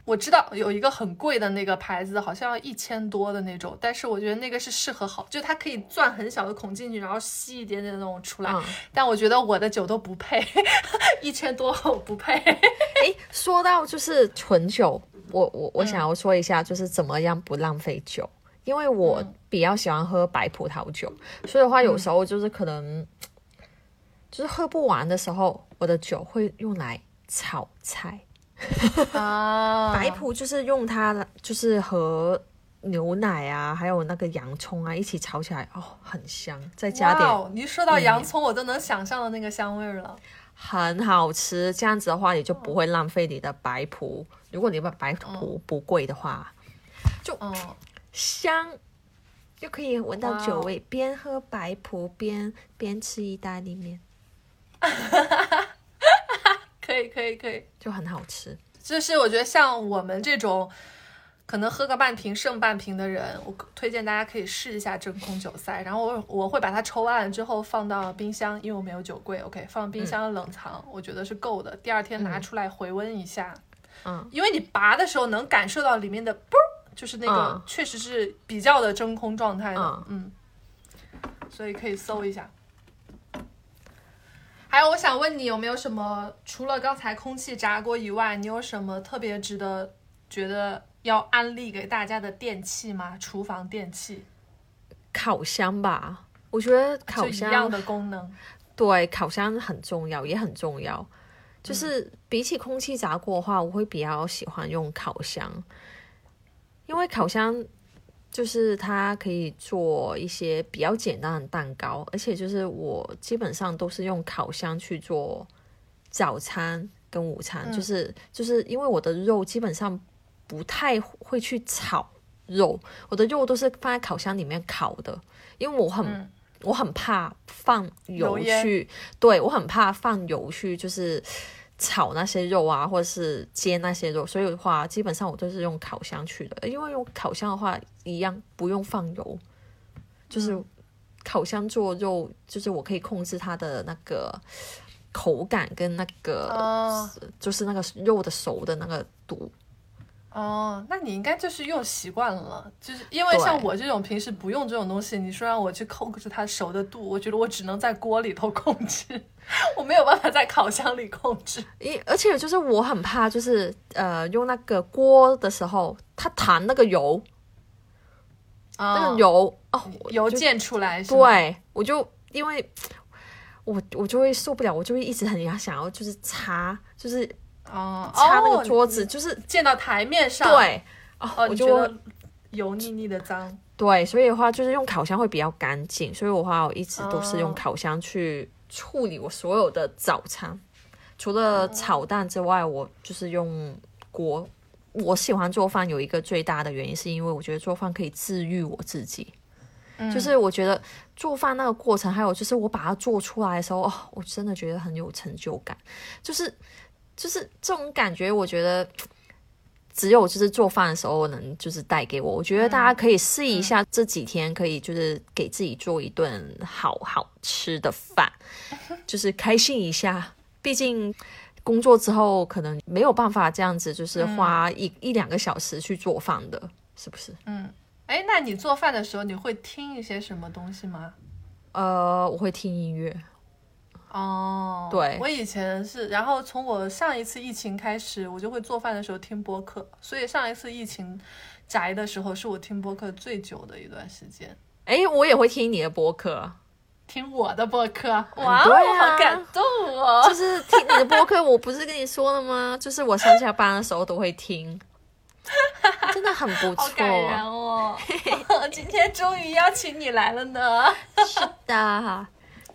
Speaker 2: 我知道有一个很贵的那个牌子，好像要一千多的那种，但是我觉得那个是适合好，就它可以钻很小的孔进去，然后吸一点点那种出来。
Speaker 1: 嗯。
Speaker 2: 但我觉得我的酒都不配，[laughs] 一千多我不配。
Speaker 1: 哎，说到就是纯酒，我我我想要说一下，就是怎么样不浪费酒，因为我比较喜欢喝白葡萄酒，所以的话有时候就是可能就是喝不完的时候，我的酒会用来炒菜。
Speaker 2: 啊 [laughs]
Speaker 1: 白葡就是用它，就是和牛奶啊，还有那个洋葱啊一起炒起来，哦，很香，再加点
Speaker 2: 哇哦，你一说到洋葱，我都能想象到那个香味儿了。
Speaker 1: 很好吃。这样子的话，你就不会浪费你的白葡。如果你把白葡不贵的话，
Speaker 2: 嗯，
Speaker 1: 香，就可以闻到酒味，边喝白葡边边吃意大利面，[laughs]
Speaker 2: 可以可以可以。
Speaker 1: 就很好吃。
Speaker 2: 就是我觉得像我们这种可能喝个半瓶剩半瓶的人，我推荐大家可以试一下真空酒塞，然后我我会把它抽完了之后放到冰箱，因为我没有酒柜，OK，放冰箱冷藏，我觉得是够的。第二天拿出来回温一下，
Speaker 1: 嗯，
Speaker 2: 因为你拔的时候能感受到里面的啵儿，就是那个
Speaker 1: 嗯
Speaker 2: 确实是比较的真空状态的，
Speaker 1: 嗯
Speaker 2: 嗯，所以可以搜一下。还有，我想问你有没有什么除了刚才空气炸锅以外，你有什么特别值得觉得要安利给大家的电器吗？厨房电器
Speaker 1: 烤箱吧，我觉得烤箱
Speaker 2: 一样的功能。
Speaker 1: 对，烤箱很重要，也很重要。
Speaker 2: 嗯
Speaker 1: 就是比起空气炸锅的话，我会比较喜欢用烤箱，因为烤箱就是它可以做一些比较简单的蛋糕，而且就是我基本上都是用烤箱去做早餐跟午餐，
Speaker 2: 嗯。
Speaker 1: 就是就是因为我的肉基本上不太会去炒肉，我的肉都是放在烤箱里面烤的，因为我很、
Speaker 2: 嗯。
Speaker 1: 我很怕放油去，对我很怕放油去，就是炒那些肉啊，或者是煎那些肉，所以的话，基本上我都是用烤箱去的，因为用烤箱的话，一样不用放油，就是
Speaker 2: 嗯
Speaker 1: 烤箱做肉，就是我可以控制它的那个口感跟那个、
Speaker 2: 哦
Speaker 1: 就是那个肉的熟的那个度。
Speaker 2: 哦，那你应该就是用习惯了，就是因为像我这种平时不用这种东西，你说让我去控制它熟的度，我觉得我只能在锅里头控制，[laughs] 我没有办法在烤箱里控制。
Speaker 1: 因而且就是我很怕，就是呃用那个锅的时候，它弹那个油，那
Speaker 2: 啊
Speaker 1: 个油哦，
Speaker 2: 油溅出来是？
Speaker 1: 对，我就因为 [tsk] 我我就会受不了，我就会一直很想想要就是擦，就是
Speaker 2: 哦，
Speaker 1: 擦那
Speaker 2: 哦
Speaker 1: 个桌子，就是
Speaker 2: 溅到台面上，，
Speaker 1: 对哦，
Speaker 2: 哦，
Speaker 1: 我
Speaker 2: 觉得油腻腻的脏，
Speaker 1: 对，所以的话就是用烤箱会比较干净，所以的话我一直都是用
Speaker 2: 哦
Speaker 1: 烤箱去处理我所有的早餐，除了炒蛋之外，我就是用锅。我喜欢做饭有一个最大的原因，是因为我觉得做饭可以治愈我自己。
Speaker 2: 嗯
Speaker 1: 就是我觉得做饭那个过程，还有就是我把它做出来的时候，哦，我真的觉得很有成就感。就是就是这种感觉，我觉得只有就是做饭的时候能就是带给我。我觉得大家可以试一下，这几天可以就是给自己做一顿好好吃的饭，就是开心一下。毕竟工作之后可能没有办法这样子，就是花一、一两个小时去做饭的，是不是？
Speaker 2: 嗯哎，那你做饭的时候你会听一些什么东西吗？
Speaker 1: 呃，我会听音乐。
Speaker 2: 哦，
Speaker 1: 对
Speaker 2: 我以前是，然后从我上一次疫情开始，我就会做饭的时候听播客，所以上一次疫情宅的时候，是我听播客最久的一段时间。
Speaker 1: 哎，我也会听你的播客，
Speaker 2: 听我的播客，哇，
Speaker 1: 对啊
Speaker 2: 好感动哦！
Speaker 1: 就是听你的播客。[laughs] 我不是跟你说了吗？就是我上下班的时候都会听，[laughs] 真的很不
Speaker 2: 好感人
Speaker 1: 错。
Speaker 2: 哦！[laughs] 今天终于邀请你来了呢。
Speaker 1: 是的，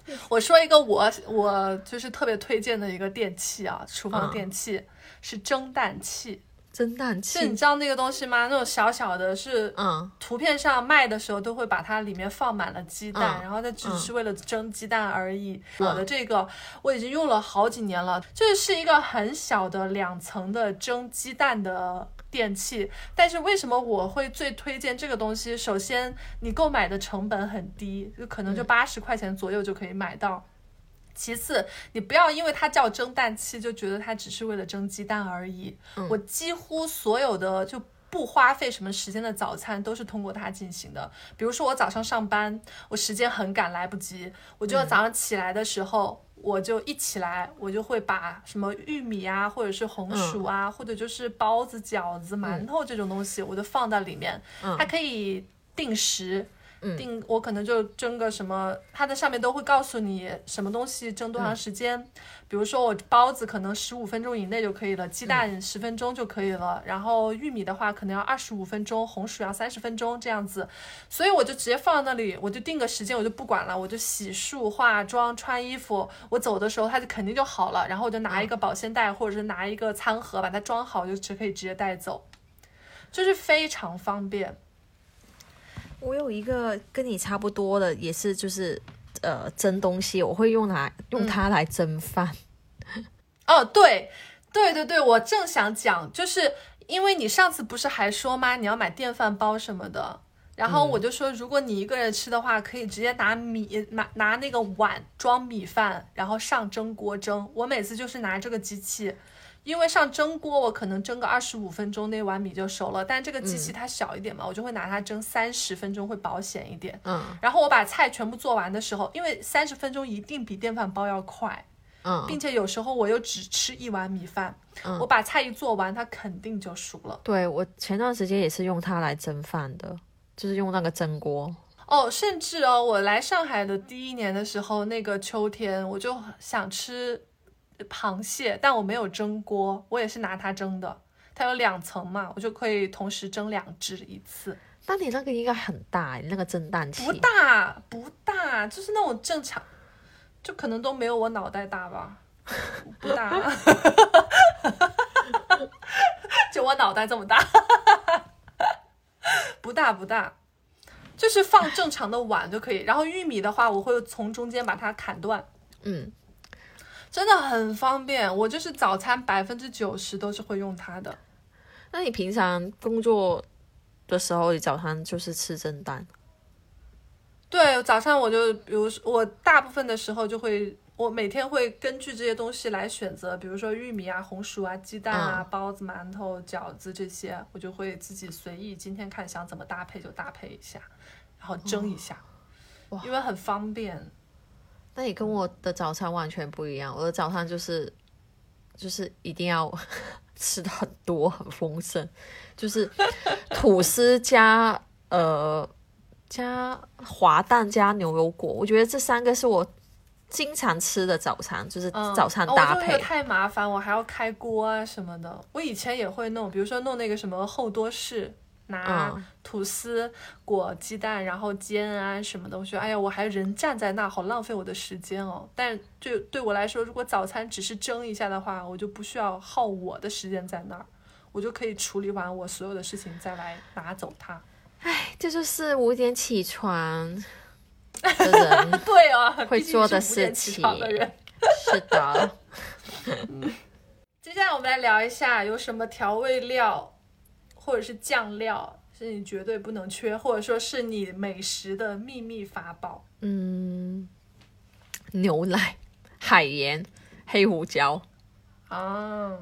Speaker 1: [laughs]
Speaker 2: 我说一个我我就是特别推荐的一个电器啊，厨房
Speaker 1: 嗯
Speaker 2: 电器、是蒸蛋器。
Speaker 1: 蒸蛋
Speaker 2: 器你，知道那个东西吗？那种小小的是，
Speaker 1: 嗯
Speaker 2: 图片上卖的时候都会把它里面放满了鸡蛋，
Speaker 1: 嗯
Speaker 2: 然后它只是为了蒸鸡蛋而已。
Speaker 1: 嗯
Speaker 2: 我的这个我已经用了好几年了，这是一个很小的两层的蒸鸡蛋的。电器，但是为什么我会最推荐这个东西？首先，你购买的成本很低，就可能就八十块钱左右就可以买到。其次，你不要因为它叫蒸蛋器就觉得它只是为了蒸鸡蛋而已。我几乎所有的就不花费什么时间的早餐都是通过它进行的。比如说我早上上班，我时间很赶，来不及，我就早上起来的时候。我就一起来，我就会把什么玉米啊，或者是红薯啊，或者就是包子、饺子、馒头这种东西，我就放到里面。它可以定时，定我可能就蒸个什么，它的上面都会告诉你什么东西蒸多长时间。比如说我包子可能十五分钟以内就可以了，鸡蛋十分钟就可以了，然后玉米的话可能要二十五分钟，红薯要三十分钟这样子。所以我就直接放在那里，我就定个时间，我就不管了，我就洗漱、化妆、穿衣服。我走的时候它就肯定就好了，然后我就拿一个保鲜袋或者是拿一个餐盒把它装好，就只可以直接带走，就是非常方便。
Speaker 1: 我有一个跟你差不多的，也是就是呃蒸东西，我会用来用它来蒸饭。
Speaker 2: 哦，对，对对对，我正想讲，就是因为你上次不是还说吗？你要买电饭煲什么的，然后我就说，如果你一个人吃的话，可以直接拿米拿拿那个碗装米饭，然后上蒸锅蒸。我每次就是拿这个机器。因为上蒸锅，我可能蒸个二十五分钟，那碗米就熟了。但这个机器它小一点嘛，我就会拿它蒸三十分钟，会保险一点。
Speaker 1: 嗯
Speaker 2: 然后我把菜全部做完的时候，因为三十分钟一定比电饭煲要快。
Speaker 1: 嗯
Speaker 2: 并且有时候我又只吃一碗米饭，我把菜一做完，它肯定就熟了。
Speaker 1: 对我前段时间也是用它来蒸饭的，就是用那个蒸锅。
Speaker 2: 哦，甚至哦，我来上海的第一年的时候，那个秋天我就想吃螃蟹，但我没有蒸锅，我也是拿它蒸的。它有两层嘛，我就可以同时蒸两只一次。
Speaker 1: 那你那个应该很大，你那个蒸蛋器
Speaker 2: 不大不大，就是那种正常，就可能都没有我脑袋大吧，不大，[laughs] 就我脑袋这么大，不大不大，就是放正常的碗就可以。然后玉米的话，我会从中间把它砍断，
Speaker 1: 嗯，
Speaker 2: 真的很方便。我就是早餐百分之九十都是会用它的。
Speaker 1: 那你平常工作的时候，你早餐就是吃蒸蛋？
Speaker 2: 对，早上我就，比如说我大部分的时候就会，我每天会根据这些东西来选择，比如说玉米啊、红薯啊、鸡蛋啊、
Speaker 1: 嗯
Speaker 2: 包子、馒头、饺子这些，我就会自己随意，今天看想怎么搭配就搭配一下，然后蒸一下，
Speaker 1: 哇
Speaker 2: 因为很方便。
Speaker 1: 那你跟我的早餐完全不一样，我的早餐就是就是一定要 [laughs] 吃的很多很丰盛，就是吐司加呃加滑蛋加牛油果，我觉得这三个是我经常吃的早餐，就是
Speaker 2: 嗯，
Speaker 1: 早餐
Speaker 2: 哦
Speaker 1: 搭配。
Speaker 2: 太麻烦，我还要开锅啊什么的。我以前也会弄，比如说弄那个什么厚多士，拿
Speaker 1: 嗯
Speaker 2: 吐司裹鸡蛋，然后煎啊什么的。我觉得，哎呀，我还人站在那，好浪费我的时间哦。但就对我来说，如果早餐只是蒸一下的话，我就不需要耗我的时间在那儿，我就可以处理完我所有的事情，再来拿走它。
Speaker 1: 哎这就是五点起床 [laughs] 的人，
Speaker 2: 对哦，
Speaker 1: 会做的事情。是的。[laughs] [laughs]
Speaker 2: 接下来我们来聊一下有什么调味料或者是酱料是你绝对不能缺，或者说是你美食的秘密法宝。
Speaker 1: 嗯，牛奶、海盐、黑胡椒。
Speaker 2: 啊，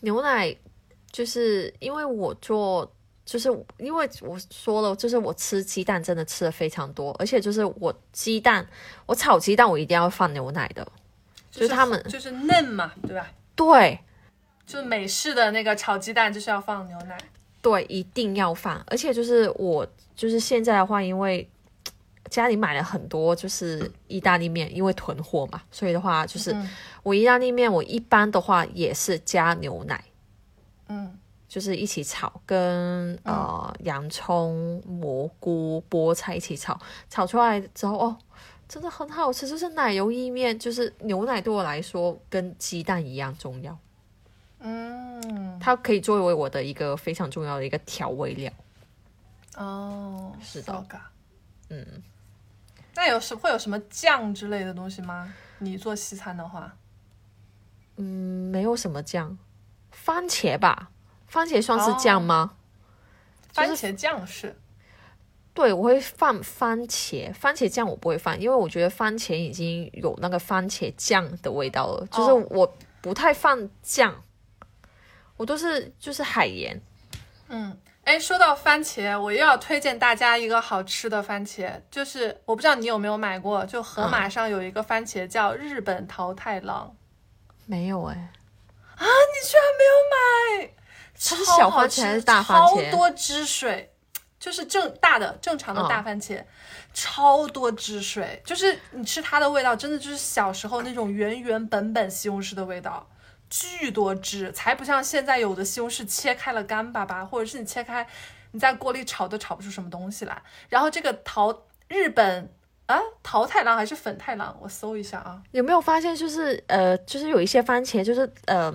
Speaker 1: 牛奶就是因为我做，就是因为我说了，就是我吃鸡蛋真的吃的非常多，而且就是我鸡蛋，我炒鸡蛋我一定要放牛奶的，就是他们
Speaker 2: 就是嫩嘛，对吧？
Speaker 1: 对
Speaker 2: 就是美式的那个炒鸡蛋就是要放牛奶。
Speaker 1: 对，一定要放，而且就是我就是现在的话，因为家里买了很多就是意大利面，因为囤货嘛，所以的话就是
Speaker 2: 嗯。
Speaker 1: 我意大利面，我一般的话也是加牛奶。
Speaker 2: 嗯。
Speaker 1: 就是一起炒，跟呃洋葱、蘑菇、菠菜一起炒，炒出来之后哦，真的很好吃，就是奶油意面，就是牛奶对我来说跟鸡蛋一样重要，
Speaker 2: 嗯，
Speaker 1: 它可以作为我的一个非常重要的一个调味料。
Speaker 2: 哦，
Speaker 1: 是的。嗯，
Speaker 2: 那有什会有什么酱之类的东西吗？你做西餐的话，
Speaker 1: 嗯，没有什么酱，番茄吧，番茄算是酱吗？
Speaker 2: 番茄酱是。
Speaker 1: 对，我会放番茄，番茄酱我不会放，因为我觉得番茄已经有那个番茄酱的味道了，就是
Speaker 2: 哦。
Speaker 1: 我不太放酱，我都是就是海盐。
Speaker 2: 嗯，哎，说到番茄，我又要推荐大家一个好吃的番茄，就是我不知道你有没有买过，就盒马上有一个番茄叫日本桃太郎，
Speaker 1: 没有哎、啊
Speaker 2: 你居然没有买？
Speaker 1: 它是小番茄
Speaker 2: 超好吃
Speaker 1: 还是大番茄
Speaker 2: 超多汁水，就是正大的正常的
Speaker 1: 嗯
Speaker 2: 大番茄，超多汁水，就是你吃它的味道，真的就是小时候那种原原本本西红柿的味道。巨多汁，才不像现在有的西红柿切开了干巴巴，或者是你切开，你在锅里炒都炒不出什么东西来。然后这个桃日本啊桃太郎还是粉太郎，我搜一下啊。
Speaker 1: 有没有发现就是呃，就是有一些番茄就是呃，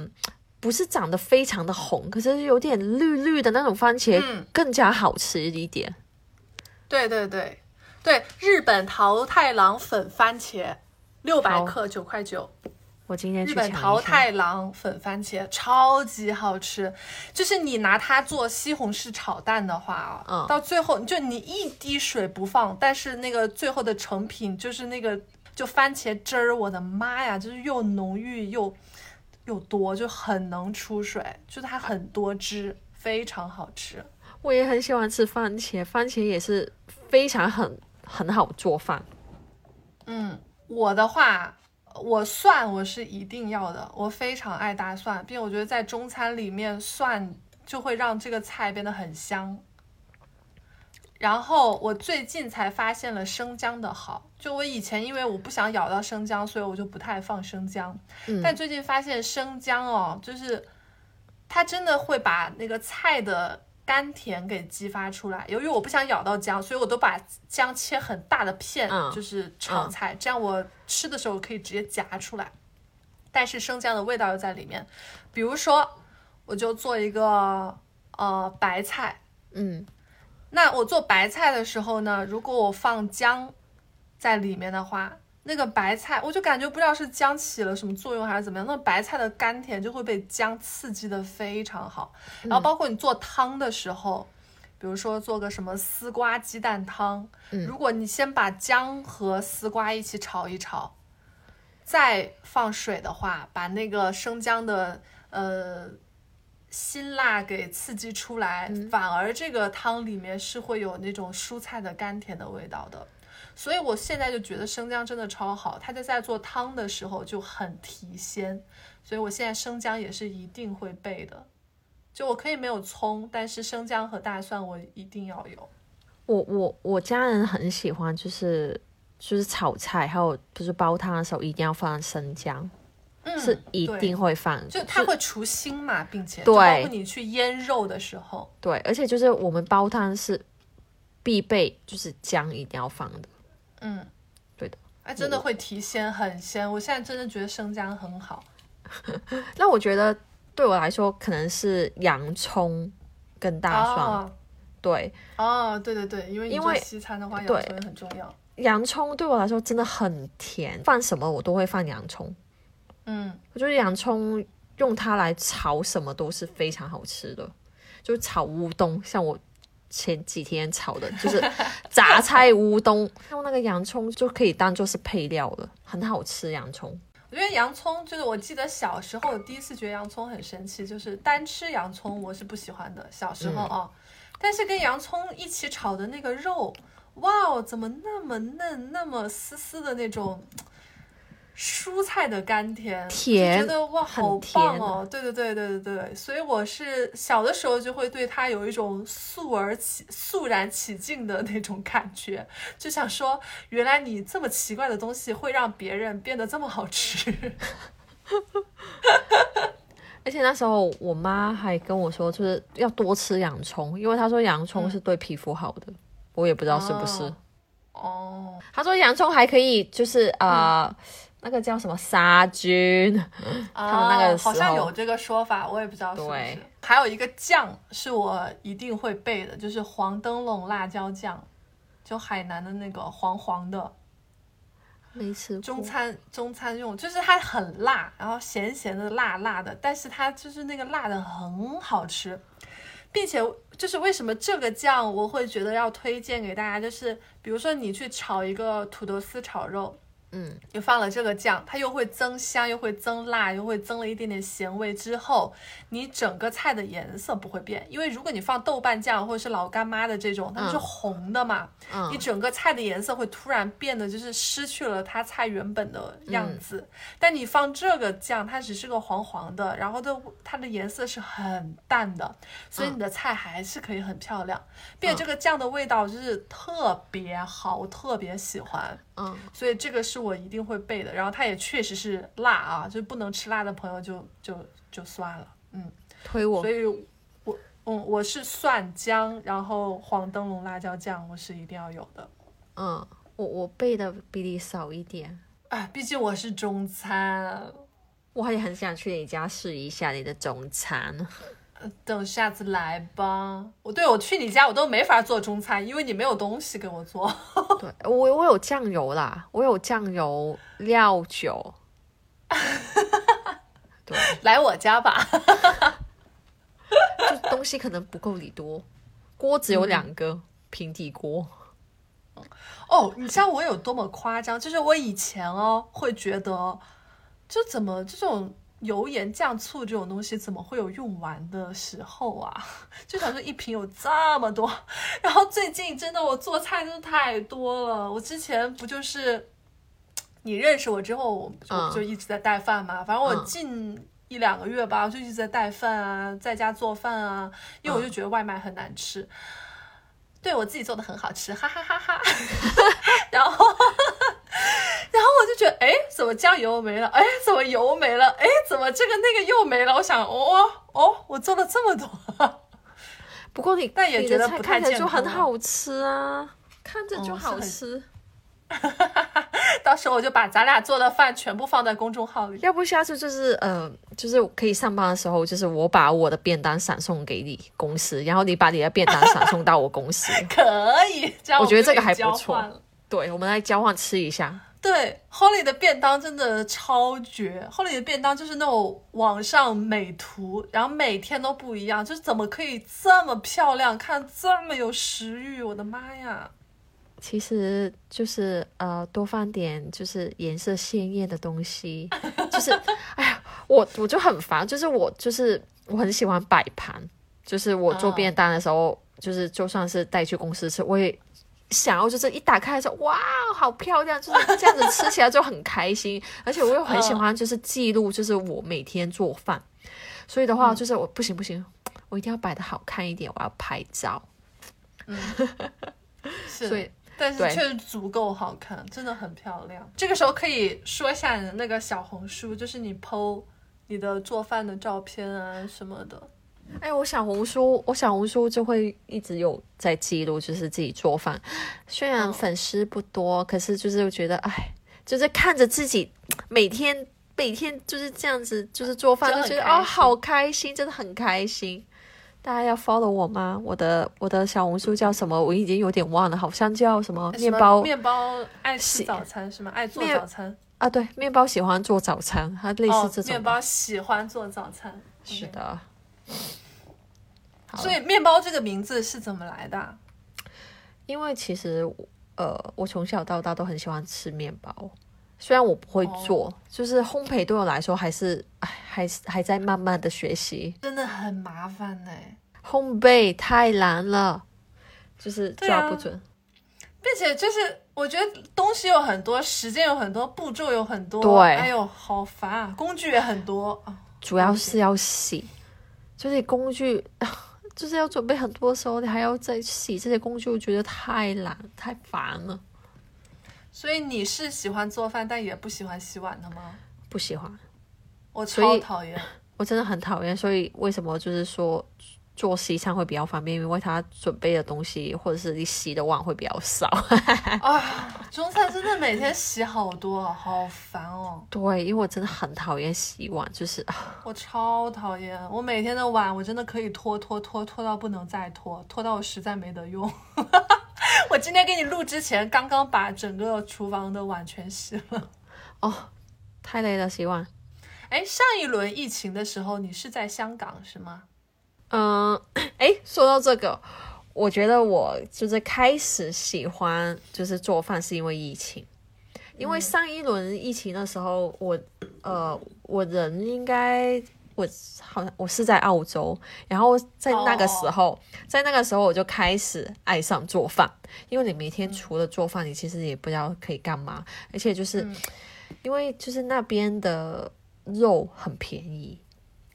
Speaker 1: 不是长得非常的红，可是有点绿绿的那种番茄
Speaker 2: 嗯
Speaker 1: 更加好吃一点。
Speaker 2: 对对对对，日本桃太郎粉番茄，六百
Speaker 1: 好
Speaker 2: 克九块九。
Speaker 1: 我今天去
Speaker 2: 日本桃太郎粉番茄超级好吃，就是你拿它做西红柿炒蛋的话啊，
Speaker 1: 嗯
Speaker 2: 到最后就你一滴水不放，但是那个最后的成品就是那个就番茄汁儿，我的妈呀，就是又浓郁又又多，就很能出水，就是它很多汁，非常好吃。
Speaker 1: 我也很喜欢吃番茄，番茄也是非常很很好做饭。
Speaker 2: 嗯，我的话，我蒜我是一定要的，我非常爱大蒜，并且我觉得在中餐里面蒜就会让这个菜变得很香。然后我最近才发现了生姜的好，就我以前因为我不想咬到生姜，所以我就不太放生姜。
Speaker 1: 嗯
Speaker 2: 但最近发现生姜哦，就是它真的会把那个菜的甘甜给激发出来。由于我不想咬到姜，所以我都把姜切很大的片，
Speaker 1: 嗯
Speaker 2: 就是炒菜，这样我吃的时候可以直接夹出来。但是生姜的味道又在里面，比如说，我就做一个呃白菜，
Speaker 1: 嗯
Speaker 2: 那我做白菜的时候呢，如果我放姜在里面的话，那个白菜我就感觉不知道是姜起了什么作用还是怎么样，那白菜的甘甜就会被姜刺激的非常好。然后包括你做汤的时候，比如说做个什么丝瓜鸡蛋汤，如果你先把姜和丝瓜一起炒一炒，再放水的话，把那个生姜的呃辛辣给刺激出来，反而这个汤里面是会有那种蔬菜的甘甜的味道的。所以我现在就觉得生姜真的超好，它就在做汤的时候就很提鲜，所以我现在生姜也是一定会备的。就我可以没有葱，但是生姜和大蒜我一定要有。
Speaker 1: 我我我家人很喜欢，就是就是炒菜，还有就是煲汤的时候一定要放生姜，
Speaker 2: 嗯，
Speaker 1: 是一定会放，
Speaker 2: 就它会除腥嘛，并且
Speaker 1: 对
Speaker 2: 包括你去腌肉的时候，
Speaker 1: 对，而且就是我们煲汤是必备，就是姜一定要放的。
Speaker 2: 嗯，
Speaker 1: 对的。
Speaker 2: 哎，真的会提鲜，很鲜。我现在真的觉得生姜很好。[laughs]
Speaker 1: 那我觉得对我来说，可能是洋葱跟大蒜。
Speaker 2: 哦
Speaker 1: 对，
Speaker 2: 哦，对对对，因为
Speaker 1: 因为
Speaker 2: 西餐的话，洋
Speaker 1: 对
Speaker 2: 葱也很重要。
Speaker 1: 洋葱对我来说真的很甜，放什么我都会放洋葱。
Speaker 2: 嗯，
Speaker 1: 我觉得洋葱用它来炒什么都是非常好吃的，就是炒乌冬，像我前几天炒的，就是杂菜乌冬，[laughs] 用那个洋葱就可以当做是配料了，很好吃。洋葱，
Speaker 2: 我觉得洋葱就是我记得小时候我第一次觉得洋葱很神奇，就是单吃洋葱我是不喜欢的，小时候啊，但是跟洋葱一起炒的那个肉，哇哦，怎么那么嫩，那么丝丝的那种。蔬菜的甘甜，
Speaker 1: 甜
Speaker 2: 得哇，好
Speaker 1: 甜
Speaker 2: 棒哦！对对对对对对，所以我是小的时候就会对它有一种肃而起、肃然起敬的那种感觉，就想说，原来你这么奇怪的东西会让别人变得这么好吃。[laughs]
Speaker 1: 而且那时候我妈还跟我说，就是要多吃洋葱，因为她说洋葱是对皮肤好的。我也不知道是不是。
Speaker 2: 哦哦，
Speaker 1: 她说洋葱还可以，就是呃，那个叫什么杀菌。[laughs] 他们那个
Speaker 2: 哦好像有这个说法，我也不知道是不是。还有一个酱是我一定会备的，就是黄灯笼辣椒酱，就海南的那个黄黄的。
Speaker 1: 没吃过。
Speaker 2: 中餐中餐用，就是它很辣，然后咸咸的、辣辣的，但是它就是那个辣的很好吃，并且就是为什么这个酱我会觉得要推荐给大家，就是比如说你去炒一个土豆丝炒肉，
Speaker 1: 嗯，
Speaker 2: 你放了这个酱，它又会增香，又会增辣，又会增了一点点咸味之后，你整个菜的颜色不会变，因为如果你放豆瓣酱或者是老干妈的这种，它们是
Speaker 1: 嗯。
Speaker 2: 红的嘛，
Speaker 1: 嗯。
Speaker 2: 你整个菜的颜色会突然变得就是失去了它菜原本的样
Speaker 1: 嗯。
Speaker 2: 子。但你放这个酱，它只是个黄黄的，然后的它的颜色是很淡的，所以你的菜还是可以很漂亮，并且这个酱的味道就是特别好，我特别喜欢。
Speaker 1: 嗯，
Speaker 2: 所以这个是我一定会备的，然后它也确实是辣啊，就不能吃辣的朋友就就就算了，嗯，
Speaker 1: 推我。
Speaker 2: 所以我嗯我是蒜姜，然后黄灯笼辣椒酱，我是一定要有的，
Speaker 1: 嗯，我我备的比你少一点，
Speaker 2: 哎，毕竟我是中餐，
Speaker 1: 我也很想去你家试一下你的中餐。
Speaker 2: 等下次来吧。我对我去你家我都没法做中餐，因为你没有东西给我做。[laughs]
Speaker 1: 对我我有酱油啦，我有酱油、料酒。[laughs] 对，
Speaker 2: 来我家吧，[laughs]
Speaker 1: 就东西可能不够你多，锅只有两个，平底锅。
Speaker 2: 哦，你知道我有多么夸张？就是我以前哦会觉得，就怎么这种油盐酱醋这种东西怎么会有用完的时候啊？[laughs] 就想说一瓶有这么多，然后最近真的我做菜真的太多了。我之前不就是 [tsk] 你认识我之后，我就
Speaker 1: 嗯
Speaker 2: 就一直在带饭嘛，反正我
Speaker 1: 嗯
Speaker 2: 近。一两个月吧，我就一直在带饭啊，在家做饭啊，因为我就觉得外卖很难吃。对我自己做的很好吃，哈哈哈哈。[laughs] 然后，[laughs] 然后我就觉得，哎，怎么酱油没了？哎，怎么油没了？哎，怎么这个那个又没了？我想，哦哦，我做了这么多。[laughs]
Speaker 1: 不过你
Speaker 2: 但也觉得
Speaker 1: 看起来就很好吃啊，看着就好吃。
Speaker 2: 到时候我就把咱俩做的饭全部放在公众号里。
Speaker 1: 要不下次就是呃，就是可以上班的时候，就是我把我的便当闪送给你公司，然后你把你的便当闪送到我公司。[laughs]
Speaker 2: 可以，这样
Speaker 1: 我觉得这个还不错对，我们来交换吃一下。
Speaker 2: 对，Holly 的便当真的超绝。Holly 的便当就是那种网上美图，然后每天都不一样，就是怎么可以这么漂亮，看这么有食欲？我的妈呀！
Speaker 1: 其实就是呃，多放点就是颜色鲜艳的东西，就是哎呀，我 [laughs] 我就很烦，就是我就是我很喜欢摆盘，就是我做
Speaker 2: 哦
Speaker 1: 便当的时候，就是就算是带去公司吃，我也想要就是一打开的时候，哇，好漂亮，就是这样子吃起来就很开心，[laughs] 而且我又很喜欢就是记录，就是我每天做饭，所以的话就是我不行不行，我一定要摆的好看一点，我要拍照，嗯。[laughs]
Speaker 2: 是，
Speaker 1: 所以
Speaker 2: 但是
Speaker 1: 对。
Speaker 2: 确实足够好看，真的很漂亮。这个时候可以说一下你的那个小红书，就是你 PO 你的做饭的照片啊什么的。
Speaker 1: 哎，我小红书，我小红书就会一直有在记录，就是自己做饭。虽然
Speaker 2: 嗯
Speaker 1: 粉丝不多，可是就是觉得，哎，就是看着自己每天每天就是这样子，就是做饭，
Speaker 2: 就
Speaker 1: 就觉得哦，
Speaker 2: 很开心
Speaker 1: 好开心，真的很开心。大家要 follow 我吗？我的我的小红书叫什么？我已经有点忘了，好像叫什么面包
Speaker 2: 面包爱吃早餐是吗？爱做早餐。
Speaker 1: 啊，对，面包喜欢做早餐，它类似
Speaker 2: 哦
Speaker 1: 这，种的。
Speaker 2: 面包喜欢做早餐。
Speaker 1: 是的。好
Speaker 2: 所以面包这个名字是怎么来的啊？
Speaker 1: 因为其实呃，我从小到大都很喜欢吃面包，虽然我不会做，就是烘焙对我来说还是哎，还是还在慢慢的学习。
Speaker 2: 真的很麻烦呢、
Speaker 1: 烘焙太难了，就是抓不准。
Speaker 2: 并且就是我觉得东西有很多，时间有很多，步骤有很多，
Speaker 1: 对
Speaker 2: 哎呦，好烦啊！工具也很多啊。
Speaker 1: 主要是要洗，就是工具，[laughs] 就是要准备很多的时候，你还要再洗这些工具，我觉得太懒太烦了，
Speaker 2: 所以你是喜欢做饭，但也不喜欢洗碗的吗？
Speaker 1: 不喜欢。
Speaker 2: 我超讨厌。
Speaker 1: 我真的很讨厌，所以为什么就是说做西餐会比较方便，因为他准备的东西或者是你洗的碗会比较少。[laughs]
Speaker 2: 啊，中餐真的每天洗好多，好烦哦！
Speaker 1: 对，因为我真的很讨厌洗碗，就是啊 [sighs]
Speaker 2: 我超讨厌，我每天的碗我真的可以拖拖拖拖到不能再拖，拖到我实在没得用。[laughs] 我今天给你录之前，刚刚把整个厨房的碗全洗了。
Speaker 1: 哦，太累了洗碗。
Speaker 2: 哎，上一轮疫情的时候，你是在香港是吗？
Speaker 1: 嗯，哎，[coughs] 说到这个，我觉得我就是开始喜欢就是做饭是因为疫情，因为上一轮疫情的时候，我呃，我人应该。我好像我是在澳洲，然后在那个时候在那个时候我就开始爱上做饭，因为你每天除了做饭，你其实也不知道可以干嘛，而且就是、
Speaker 2: 嗯。
Speaker 1: 因为就是那边的肉很便宜，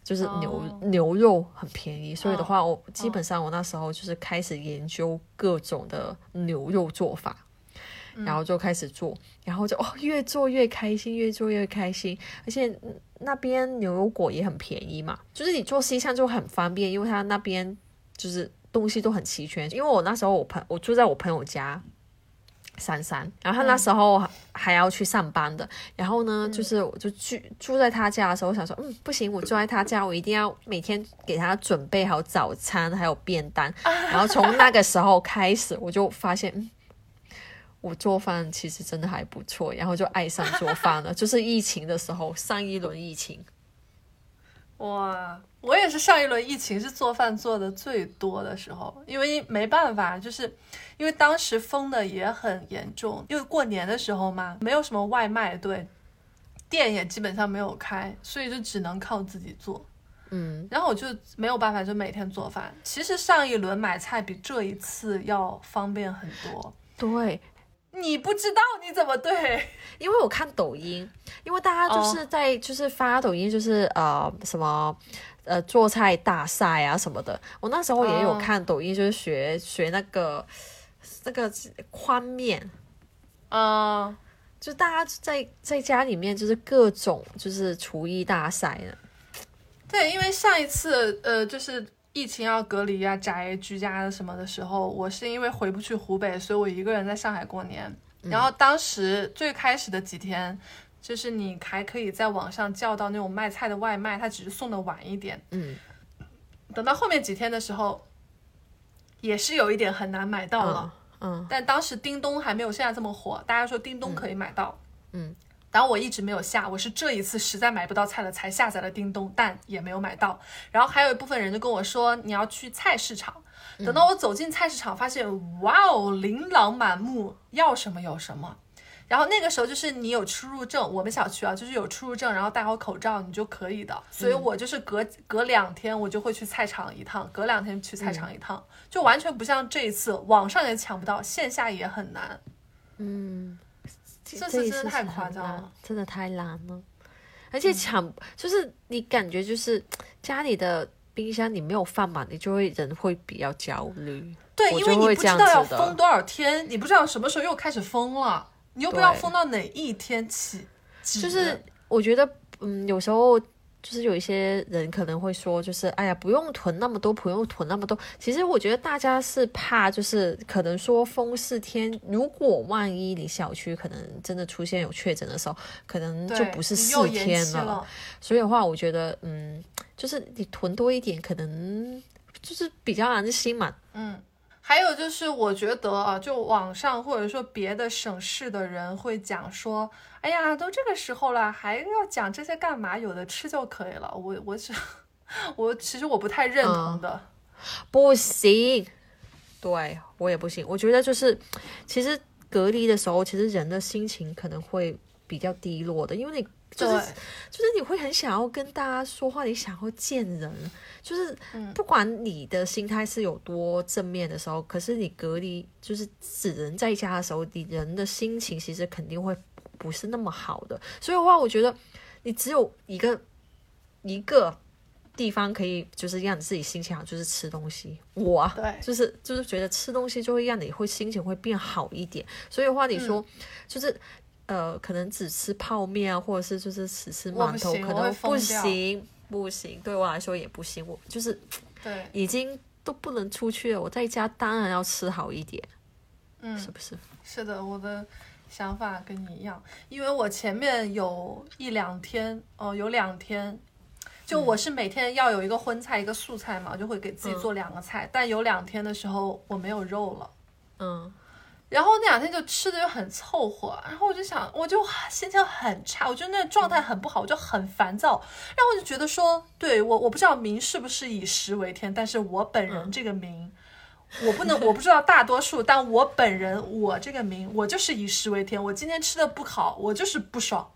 Speaker 1: 就是牛、
Speaker 2: 哦
Speaker 1: 牛肉很便宜，所以的
Speaker 2: 哦
Speaker 1: 话，我基本上我那时候就是开始研究各种的牛肉做法，
Speaker 2: 嗯
Speaker 1: 然后就开始做，然后就哦越做越开心，越做越开心，而且嗯那边牛油果也很便宜嘛，就是你做西餐就很方便，因为他那边就是东西都很齐全。因为我那时候我朋我住在我朋友家。珊珊，然后他那时候还还要去上班的，然后呢，就是我就住住在他家的时候，我想说，嗯，不行，我住在他家，我一定要每天给他准备好早餐，还有便当。然后从那个时候开始，我就发现，嗯，我做饭其实真的还不错，然后就爱上做饭了。[laughs] 就是疫情的时候，上一轮疫情，
Speaker 2: 哇，我也是上一轮疫情是做饭做的最多的时候，因为没办法，就是因为当时封的也很严重，因为过年的时候嘛，没有什么外卖，对，店也基本上没有开，所以就只能靠自己做。
Speaker 1: 嗯，
Speaker 2: 然后我就没有办法，就每天做饭。其实上一轮买菜比这一次要方便很多。
Speaker 1: 对，
Speaker 2: 你不知道你怎么对？
Speaker 1: 因为我看抖音，因为大家就是在、就是发抖音，就是呃什么呃做菜大赛啊什么的。我那时候也有
Speaker 2: 哦
Speaker 1: 看抖音，就是学学那个那个宽面，
Speaker 2: 嗯，
Speaker 1: 就大家在在家里面就是各种就是厨艺大赛呢。
Speaker 2: 对，因为上一次呃就是疫情要隔离啊、宅居家什么的时候，我是因为回不去湖北，所以我一个人在上海过年。然后当时最开始的几天，就是你还可以在网上叫到那种卖菜的外卖，他只是送的晚一点。
Speaker 1: 嗯，
Speaker 2: 等到后面几天的时候，也是有一点很难买到了。
Speaker 1: 嗯
Speaker 2: 但当时叮咚还没有现在这么火，大家说叮咚可以买到。
Speaker 1: 嗯，
Speaker 2: 然后我一直没有下，我是这一次实在买不到菜了才下载了叮咚，但也没有买到。然后还有一部分人就跟我说你要去菜市场。等到我走进菜市场，发现哇哦，琳琅满目，要什么有什么。然后那个时候就是你有出入证，我们小区啊就是有出入证，然后戴好口罩你就可以的。所以我就是隔隔两天我就会去菜场一趟，隔两天去菜场一趟，就完全不像这一次网上也抢不到，线下也很难。
Speaker 1: 嗯，
Speaker 2: 这
Speaker 1: 这
Speaker 2: 次真的太夸张了，
Speaker 1: 真的太难了。而且抢、就是你感觉就是家里的冰箱你没有放满，你就会人会比较焦虑。
Speaker 2: 对，因为你不知道要封多少天，你不知道什么时候又开始封了，你又不知道封到哪一天起。
Speaker 1: 就是我觉得，嗯，有时候就是有一些人可能会说，就是哎呀，不用囤那么多，不用囤那么多。其实我觉得大家是怕，就是可能说封四天，如果万一你小区可能真的出现有确诊的时候，可能就不是四天
Speaker 2: 期了。
Speaker 1: 所以的话，我觉得，嗯，就是你囤多一点，可能就是比较安心嘛。
Speaker 2: 嗯，还有就是，我觉得啊，就网上或者说别的省市的人会讲说，哎呀，都这个时候了，还要讲这些干嘛？有的吃就可以了。我我是我其实我不太认同的。
Speaker 1: 不行，对我也不行。我觉得就是，其实隔离的时候，其实人的心情可能会比较低落的，因为你就是就是你会很想要跟大家说话，你想要见人，就是
Speaker 2: 嗯
Speaker 1: 不管你的心态是有多正面的时候，可是你隔离就是只能在家的时候，你人的心情其实肯定会不是那么好的。所以的话，我觉得你只有一个一个地方可以就是让你自己心情好，就是吃东西。我啊
Speaker 2: 对
Speaker 1: 就是就是觉得吃东西就会让你会心情会变好一点。所以的话，你说、就是。呃，可能只吃泡面啊，或者是就是只吃馒头，可能不行，不行，对我来说也不行。我就是
Speaker 2: 对，
Speaker 1: 已经都不能出去了，我在家当然要吃好一点，
Speaker 2: 嗯，
Speaker 1: 是不是？
Speaker 2: 是的，我的想法跟你一样，因为我前面有一两天，哦、有两天，就我是每天要有一个荤菜，一个素菜嘛，我就会给自己做两个菜。但有两天的时候我没有肉了，
Speaker 1: 嗯
Speaker 2: 然后那两天就吃的又很凑合，然后我就想，我就心情很差，我觉得那状态很不好，我就很烦躁，然后我就觉得说，对我我不知道民是不是以食为天，但是我本人这个民。我不能，[laughs] 我不知道大多数，但我本人，我这个民，我就是以食为天。我今天吃的不好，我就是不爽。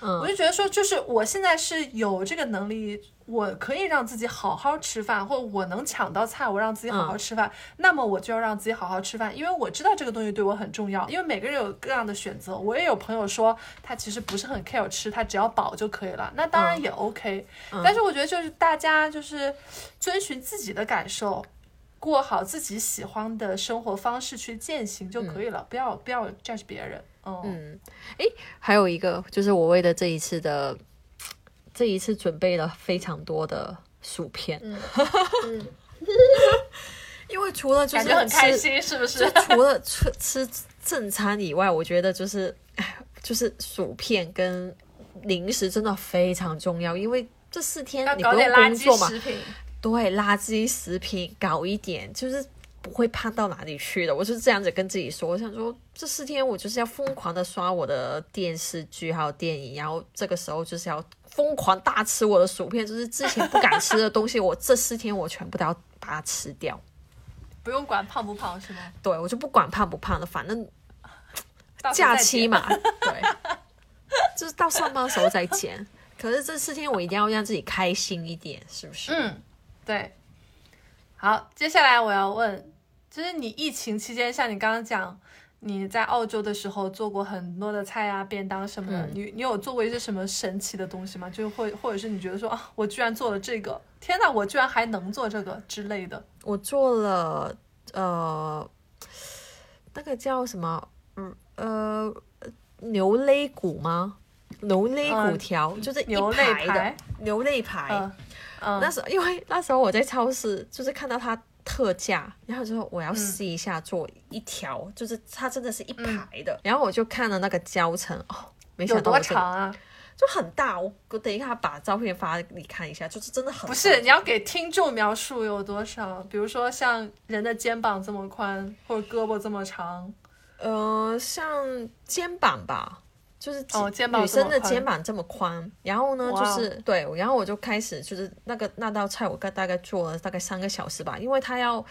Speaker 1: 嗯
Speaker 2: 我就觉得说，就是我现在是有这个能力，我可以让自己好好吃饭，或者我能抢到菜，我让自己好好吃饭，那么我就要让自己好好吃饭，因为我知道这个东西对我很重要。因为每个人有各样的选择，我也有朋友说他其实不是很 care 吃，他只要饱就可以了，那当然也 OK、但是我觉得就是大家就是遵循自己的感受。过好自己喜欢的生活方式去践行就可以了，不要不要 judge 别人。嗯，
Speaker 1: 嗯，诶，还有一个就是我为了这一次的这一次准备了非常多的薯片，
Speaker 2: 嗯 [laughs]
Speaker 1: 因为除了就是
Speaker 2: 感觉很开心，是不？
Speaker 1: 就是除了吃吃正餐以外，我觉得就是哎 [sighs] 就是薯片跟零食真的非常重要，因为这四天你不用工作嘛
Speaker 2: 圾，食品。
Speaker 1: 对，垃圾食品搞一点，就是不会胖到哪里去的。我是这样子跟自己说，我想说这四天我就是要疯狂的刷我的电视剧还有电影，然后这个时候就是要疯狂大吃我的薯片，就是之前不敢吃的东西，[laughs] 我这四天我全部都要把它吃掉。
Speaker 2: 不用管胖不胖是吗？
Speaker 1: 对我就不管胖不胖了，反正假期嘛，[laughs] 对，就是到上班的时候再减。可是这四天我一定要让自己开心一点，是不是？
Speaker 2: 嗯，对。好，接下来我要问，就是你疫情期间，像你刚刚讲，你在澳洲的时候做过很多的菜啊、便当什么的，
Speaker 1: 嗯
Speaker 2: 你你有做过一些什么神奇的东西吗？就会或者是你觉得说啊，我居然做了这个，天哪，我居然还能做这个之类的。
Speaker 1: 我做了呃，那个叫什么？嗯呃，牛肋骨吗？牛肋骨
Speaker 2: 嗯
Speaker 1: 条、就是一
Speaker 2: 牛肋
Speaker 1: 排的，牛肋排。
Speaker 2: 嗯嗯，
Speaker 1: 那时候因为那时候我在超市就是看到它特价，然后就说我要试一下做一条，就是它真的是一排的，然后我就看了那个教程哦，没想到我这个
Speaker 2: 长啊？
Speaker 1: 就很大，我我等一下把照片发给你看一下，就是真的很
Speaker 2: 不是，你要给听众描述有多少？比如说像人的肩膀这么宽，或者胳膊这么长。
Speaker 1: 呃像肩膀吧。就是
Speaker 2: 哦肩膀
Speaker 1: 女生的肩膀这么宽，然后呢，就是对，然后我就开始就是那个那道菜，我大大概做了大概三个小时吧，因为它要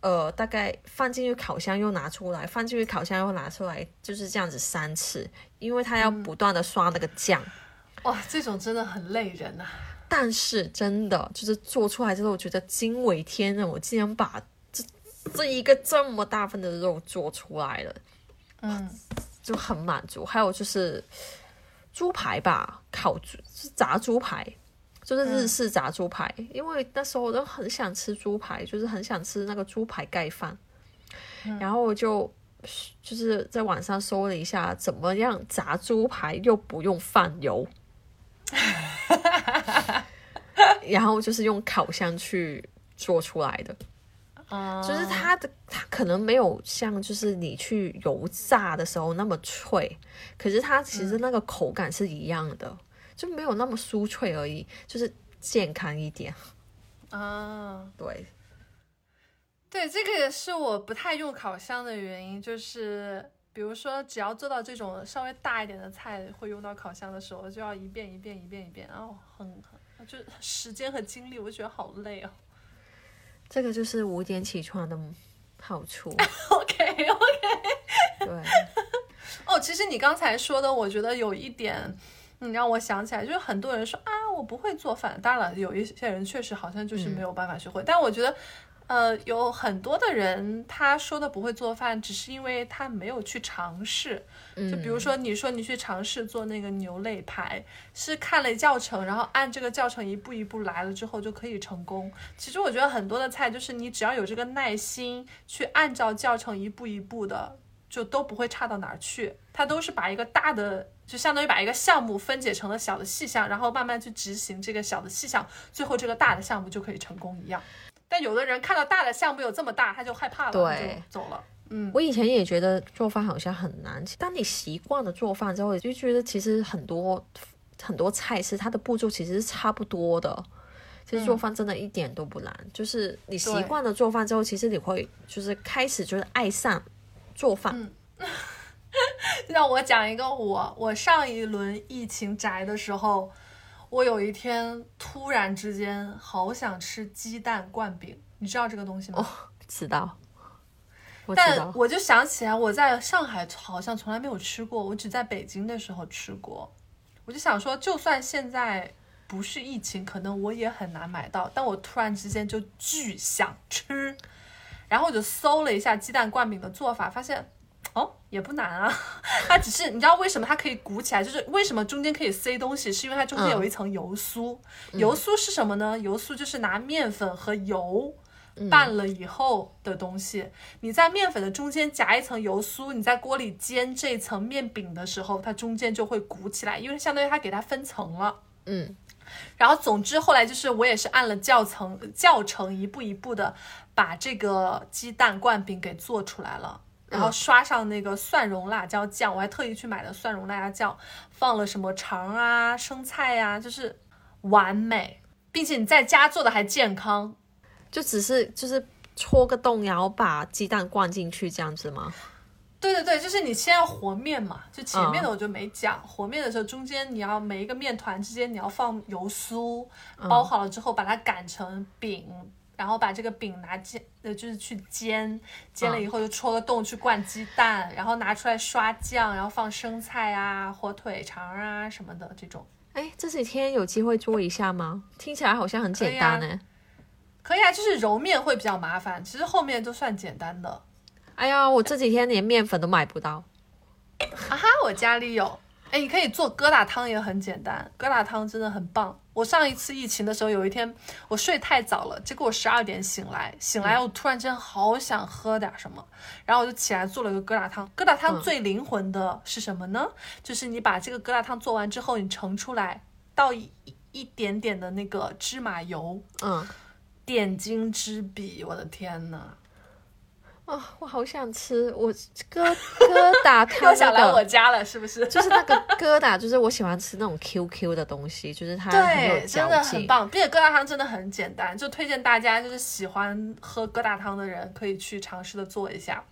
Speaker 1: 呃大概放进去烤箱又拿出来，放进去烤箱又拿出来，就是这样子三次，因为它要
Speaker 2: 嗯。
Speaker 1: 不断的刷那个酱。
Speaker 2: 哇，这种真的很累人呐、
Speaker 1: 但是真的就是做出来之后，我觉得惊为天人，我竟然把这这一个这么大份的肉做出来了，
Speaker 2: 嗯，
Speaker 1: 就很满足。还有就是猪排吧，烤猪是炸猪排，就是日式炸猪排，因为那时候我都很想吃猪排，就是很想吃那个猪排盖饭，然后我就。就是在网上搜了一下，怎么样炸猪排又不用放油，[laughs] 然后就是用烤箱去做出来的。
Speaker 2: 啊
Speaker 1: 就是它的它可能没有像就是你去油炸的时候那么脆，可是它其实那个口感是一样的，就没有那么酥脆而已，就是健康一点。[laughs]
Speaker 2: 啊，
Speaker 1: 对，
Speaker 2: 对，这个也是我不太用烤箱的原因，就是比如说只要做到这种稍微大一点的菜，会用到烤箱的时候，就要一遍一遍一遍一遍，然后很很就时间和精力，我觉得好累哦。
Speaker 1: 这个就是五点起床的好处。
Speaker 2: OK [laughs] OK。
Speaker 1: 对，[laughs]
Speaker 2: 哦，其实你刚才说的，我觉得有一点，你，让我想起来，就是很多人说啊，我不会做饭。当然了，有一些人确实好像就是没有办法学会，但我觉得，呃，有很多的人他说的不会做饭，只是因为他没有去尝试。就比如说，你说你去尝试做那个牛肋排，是看了教程，然后按这个教程一步一步来了之后就可以成功。其实我觉得很多的菜，就是你只要有这个耐心去按照教程一步一步的。就都不会差到哪儿去，它都是把一个大的，就相当于把一个项目分解成了小的细项，然后慢慢去执行这个小的细项，最后这个大的项目就可以成功一样。但有的人看到大的项目有这么大，他就害怕了，
Speaker 1: 对
Speaker 2: 就走了。嗯，
Speaker 1: 我以前也觉得做饭好像很难，当你习惯了做饭之后，就觉得其实很多很多菜式它的步骤其实是差不多的。其实做饭真的一点都不难，就是你习惯了做饭之后，其实你会就是开始就是爱上做饭。[laughs]
Speaker 2: 让我讲一个我我上一轮疫情宅的时候，我有一天突然之间好想吃鸡蛋灌饼，你知道这个东西吗？
Speaker 1: 知道，我知
Speaker 2: 但
Speaker 1: 道，
Speaker 2: 我就想起来，我在上海好像从来没有吃过，我只在北京的时候吃过。我就想说，就算现在不是疫情，可能我也很难买到，但我突然之间就巨想吃，然后我就搜了一下鸡蛋灌饼的做法，发现。哦，也不难啊，它只是你知道为什么它可以鼓起来，就是为什么中间可以塞东西，是因为它中间有一层油酥。油酥是什么呢？油酥就是拿面粉和油拌了以后的东西。你在面粉的中间夹一层油酥，你在锅里煎这层面饼的时候，它中间就会鼓起来，因为相当于它给它分层了。
Speaker 1: 嗯，
Speaker 2: 然后总之后来就是我也是按了教程教程一步一步的把这个鸡蛋灌饼给做出来了。然后刷上那个蒜蓉辣椒酱，我还特意去买的蒜蓉辣椒酱，放了什么肠啊、生菜呀、就是完美，并且你在家做的还健康。
Speaker 1: 就只是就是戳个洞，然后把鸡蛋灌进去这样子吗？
Speaker 2: 对对对，就是你先要和面嘛，就前面的我就没讲。和面的时候，中间你要每一个面团之间你要放油酥，包好了之后把它擀成饼，然后把这个饼拿煎，呃，就是去煎，煎了以后就戳个洞去灌鸡蛋，然后拿出来刷酱，然后放生菜啊、火腿肠啊什么的这种。
Speaker 1: 哎，这几天有机会做一下吗？听起来好像很简单呢。
Speaker 2: 可以啊，就是揉面会比较麻烦，其实后面都算简单的。
Speaker 1: 哎呀，我这几天连面粉都买不到。
Speaker 2: 啊哈，我家里有，哎，你可以做疙瘩汤也很简单，疙瘩汤真的很棒。我上一次疫情的时候，有一天我睡太早了，结果我十二点醒来，醒来我突然间好想喝点什么，然后我就起来做了个疙瘩汤。疙瘩汤最灵魂的是什么呢？就是你把这个疙瘩汤做完之后，你盛出来，倒一一点点的那个芝麻油，
Speaker 1: 嗯，
Speaker 2: 点睛之笔，我的天呐！
Speaker 1: 啊，我好想吃我疙疙瘩汤
Speaker 2: 又想来我，家了，是不是？
Speaker 1: 就是那个 [laughs] 疙瘩，就是我喜欢吃那种 QQ 的东西，就是它
Speaker 2: 真的很。棒，并且疙瘩汤真的很简单，就推荐大家就是喜欢喝疙瘩汤的人可以去尝试的做一下。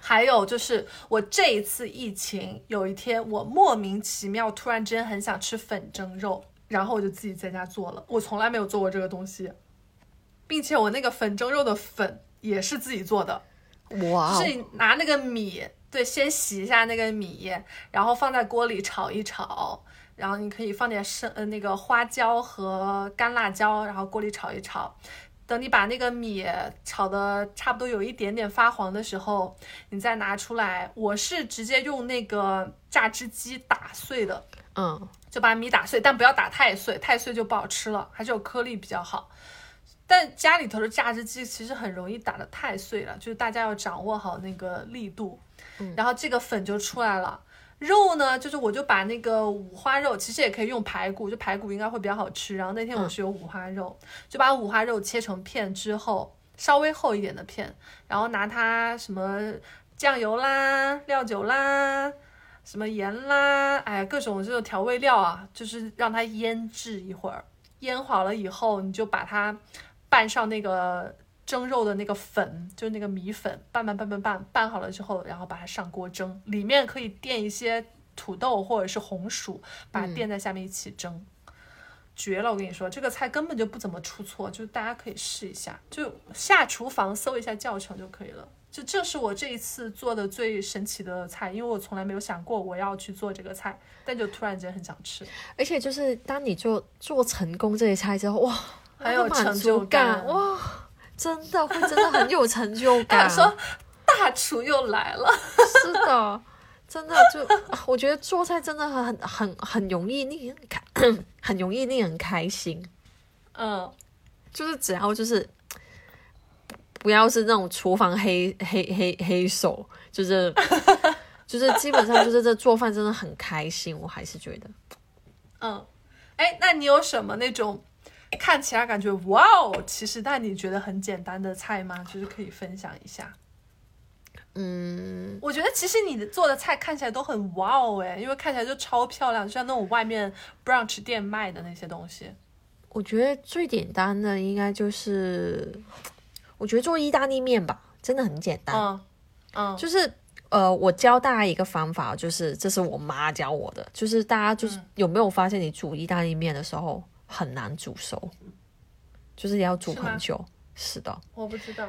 Speaker 2: 还有就是我这一次疫情，有一天我莫名其妙突然之间很想吃粉蒸肉，然后我就自己在家做了，我从来没有做过这个东西，并且我那个粉蒸肉的粉也是自己做的，
Speaker 1: 哇哦，
Speaker 2: 是你拿那个米，对，先洗一下那个米，然后放在锅里炒一炒，然后你可以放点生呃那个花椒和干辣椒，然后锅里炒一炒。等你把那个米炒的差不多有一点点发黄的时候，你再拿出来。我是直接用那个榨汁机打碎的，
Speaker 1: 嗯，
Speaker 2: 就把米打碎，但不要打太碎，太碎就不好吃了，还是有颗粒比较好。但家里头的榨汁机其实很容易打得太碎了，就是大家要掌握好那个力度。然后这个粉就出来了。肉呢，就是我就把那个五花肉，其实也可以用排骨，就排骨应该会比较好吃。然后那天我是有五花肉，就把五花肉切成片之后，稍微厚一点的片，然后拿它什么酱油啦、料酒啦、什么盐啦，哎，各种这种调味料啊，就是让它腌制一会儿。腌好了以后，你就把它拌上那个蒸肉的那个粉，就是那个米粉，拌拌拌拌拌，拌好了之后，然后把它上锅蒸，里面可以垫一些土豆或者是红薯，把它垫在下面一起蒸。绝了！我跟你说，这个菜根本就不怎么出错，就大家可以试一下，就下厨房搜一下教程就可以了。就这是我这一次做的最神奇的菜，因为我从来没有想过我要去做这个菜，但就突然间很想吃。
Speaker 1: 而且就是当你做做成功这些菜之后，哇，
Speaker 2: 很有成就
Speaker 1: 感，哇，真的会真的很有成就 [laughs]
Speaker 2: 他
Speaker 1: 感。
Speaker 2: 说大厨又来了，[laughs]
Speaker 1: 是的，真的就我觉得做菜真的很很很容易令人开，[clears throat] 很容易令人开心。
Speaker 2: 嗯，
Speaker 1: 就是只要就是不要是那种厨房黑黑黑黑手，就是 [laughs] 就是基本上就是这做饭真的很开心，我还是觉得。
Speaker 2: 嗯，哎，那你有什么那种看起来感觉哇哦，其实但你觉得很简单的菜吗？就是可以分享一下。
Speaker 1: 嗯，
Speaker 2: 我觉得其实你的做的菜看起来都很哇哦哎，因为看起来就超漂亮，就像那种外面 brunch 店卖的那些东西。
Speaker 1: 我觉得最简单的应该就是，我觉得做意大利面吧，真的很简单。
Speaker 2: 嗯嗯，
Speaker 1: 就是呃，我教大家一个方法，就是这是我妈教我的，就是大家就是、
Speaker 2: 嗯
Speaker 1: 有没有发现，你煮意大利面的时候很难煮熟，就是要煮很久。是的，
Speaker 2: 我不知道。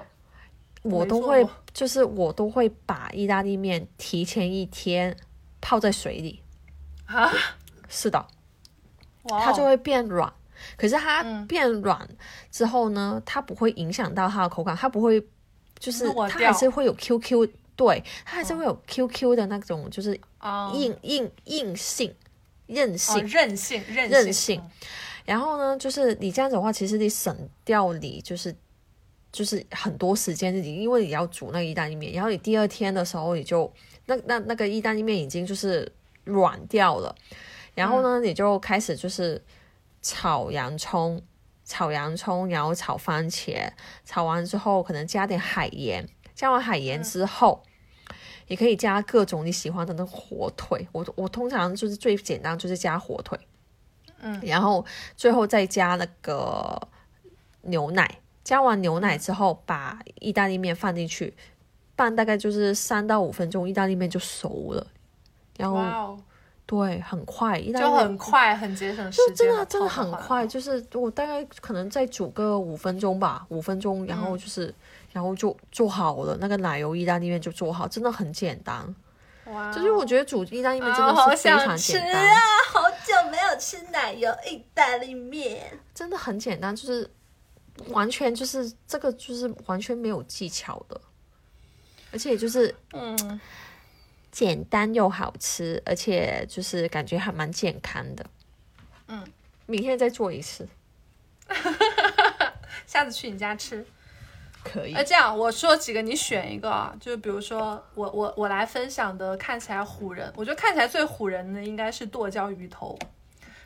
Speaker 1: 我都会就是我都会把意大利面提前一天泡在水里。
Speaker 2: 啊，[laughs]
Speaker 1: 是的，它就会变软。可是它
Speaker 2: 嗯
Speaker 1: 变软之后呢，它不会影响到它的口感，它不会，就是它还是会有 QQ，对，它还是会有 QQ 的那种，就是
Speaker 2: 啊
Speaker 1: 硬硬硬性、韧
Speaker 2: 哦
Speaker 1: 性。
Speaker 2: 韧性韧
Speaker 1: 韧
Speaker 2: 性
Speaker 1: 性然后呢，就是你这样子的话，其实你省掉你就是就是很多时间，你因为你要煮那个意大利面，然后你第二天的时候你就那那那个意大利面已经就是软掉了，然后呢，你就开始就是炒洋葱。炒洋葱，然后炒番茄，炒完之后可能加点海盐，加完海盐之后，也可以加各种你喜欢的那个火腿。我我通常就是最简单就是加火腿，
Speaker 2: 嗯，
Speaker 1: 然后最后再加那个牛奶。加完牛奶之后，把意大利面放进去，拌大概就是三到五分钟，意大利面就熟了。然后
Speaker 2: 哇哦，
Speaker 1: 对，很快，意大利
Speaker 2: 就很快，很节省时
Speaker 1: 就
Speaker 2: 间。
Speaker 1: 真的真的很快，就是我大概可能再煮个五分钟吧，五分钟，然
Speaker 2: 嗯
Speaker 1: 后就是、然后就做好了，那个奶油意大利面就做好，真的很简单。就是我觉得煮意大利面真的是非常简单，
Speaker 2: 啊！好久没有吃奶油意大利面。
Speaker 1: 真的很简单，就是完全就是这个就是完全没有技巧的，而且就是
Speaker 2: 嗯，
Speaker 1: 简单又好吃，而且就是感觉还蛮健康的。
Speaker 2: 嗯，
Speaker 1: 明天再做一次，[laughs]
Speaker 2: 下次去你家吃。
Speaker 1: 可以
Speaker 2: 那。这样我说几个，你选一个啊。就比如说我我我来分享的，看起来唬人，我觉得看起来最唬人的应该是剁椒鱼头，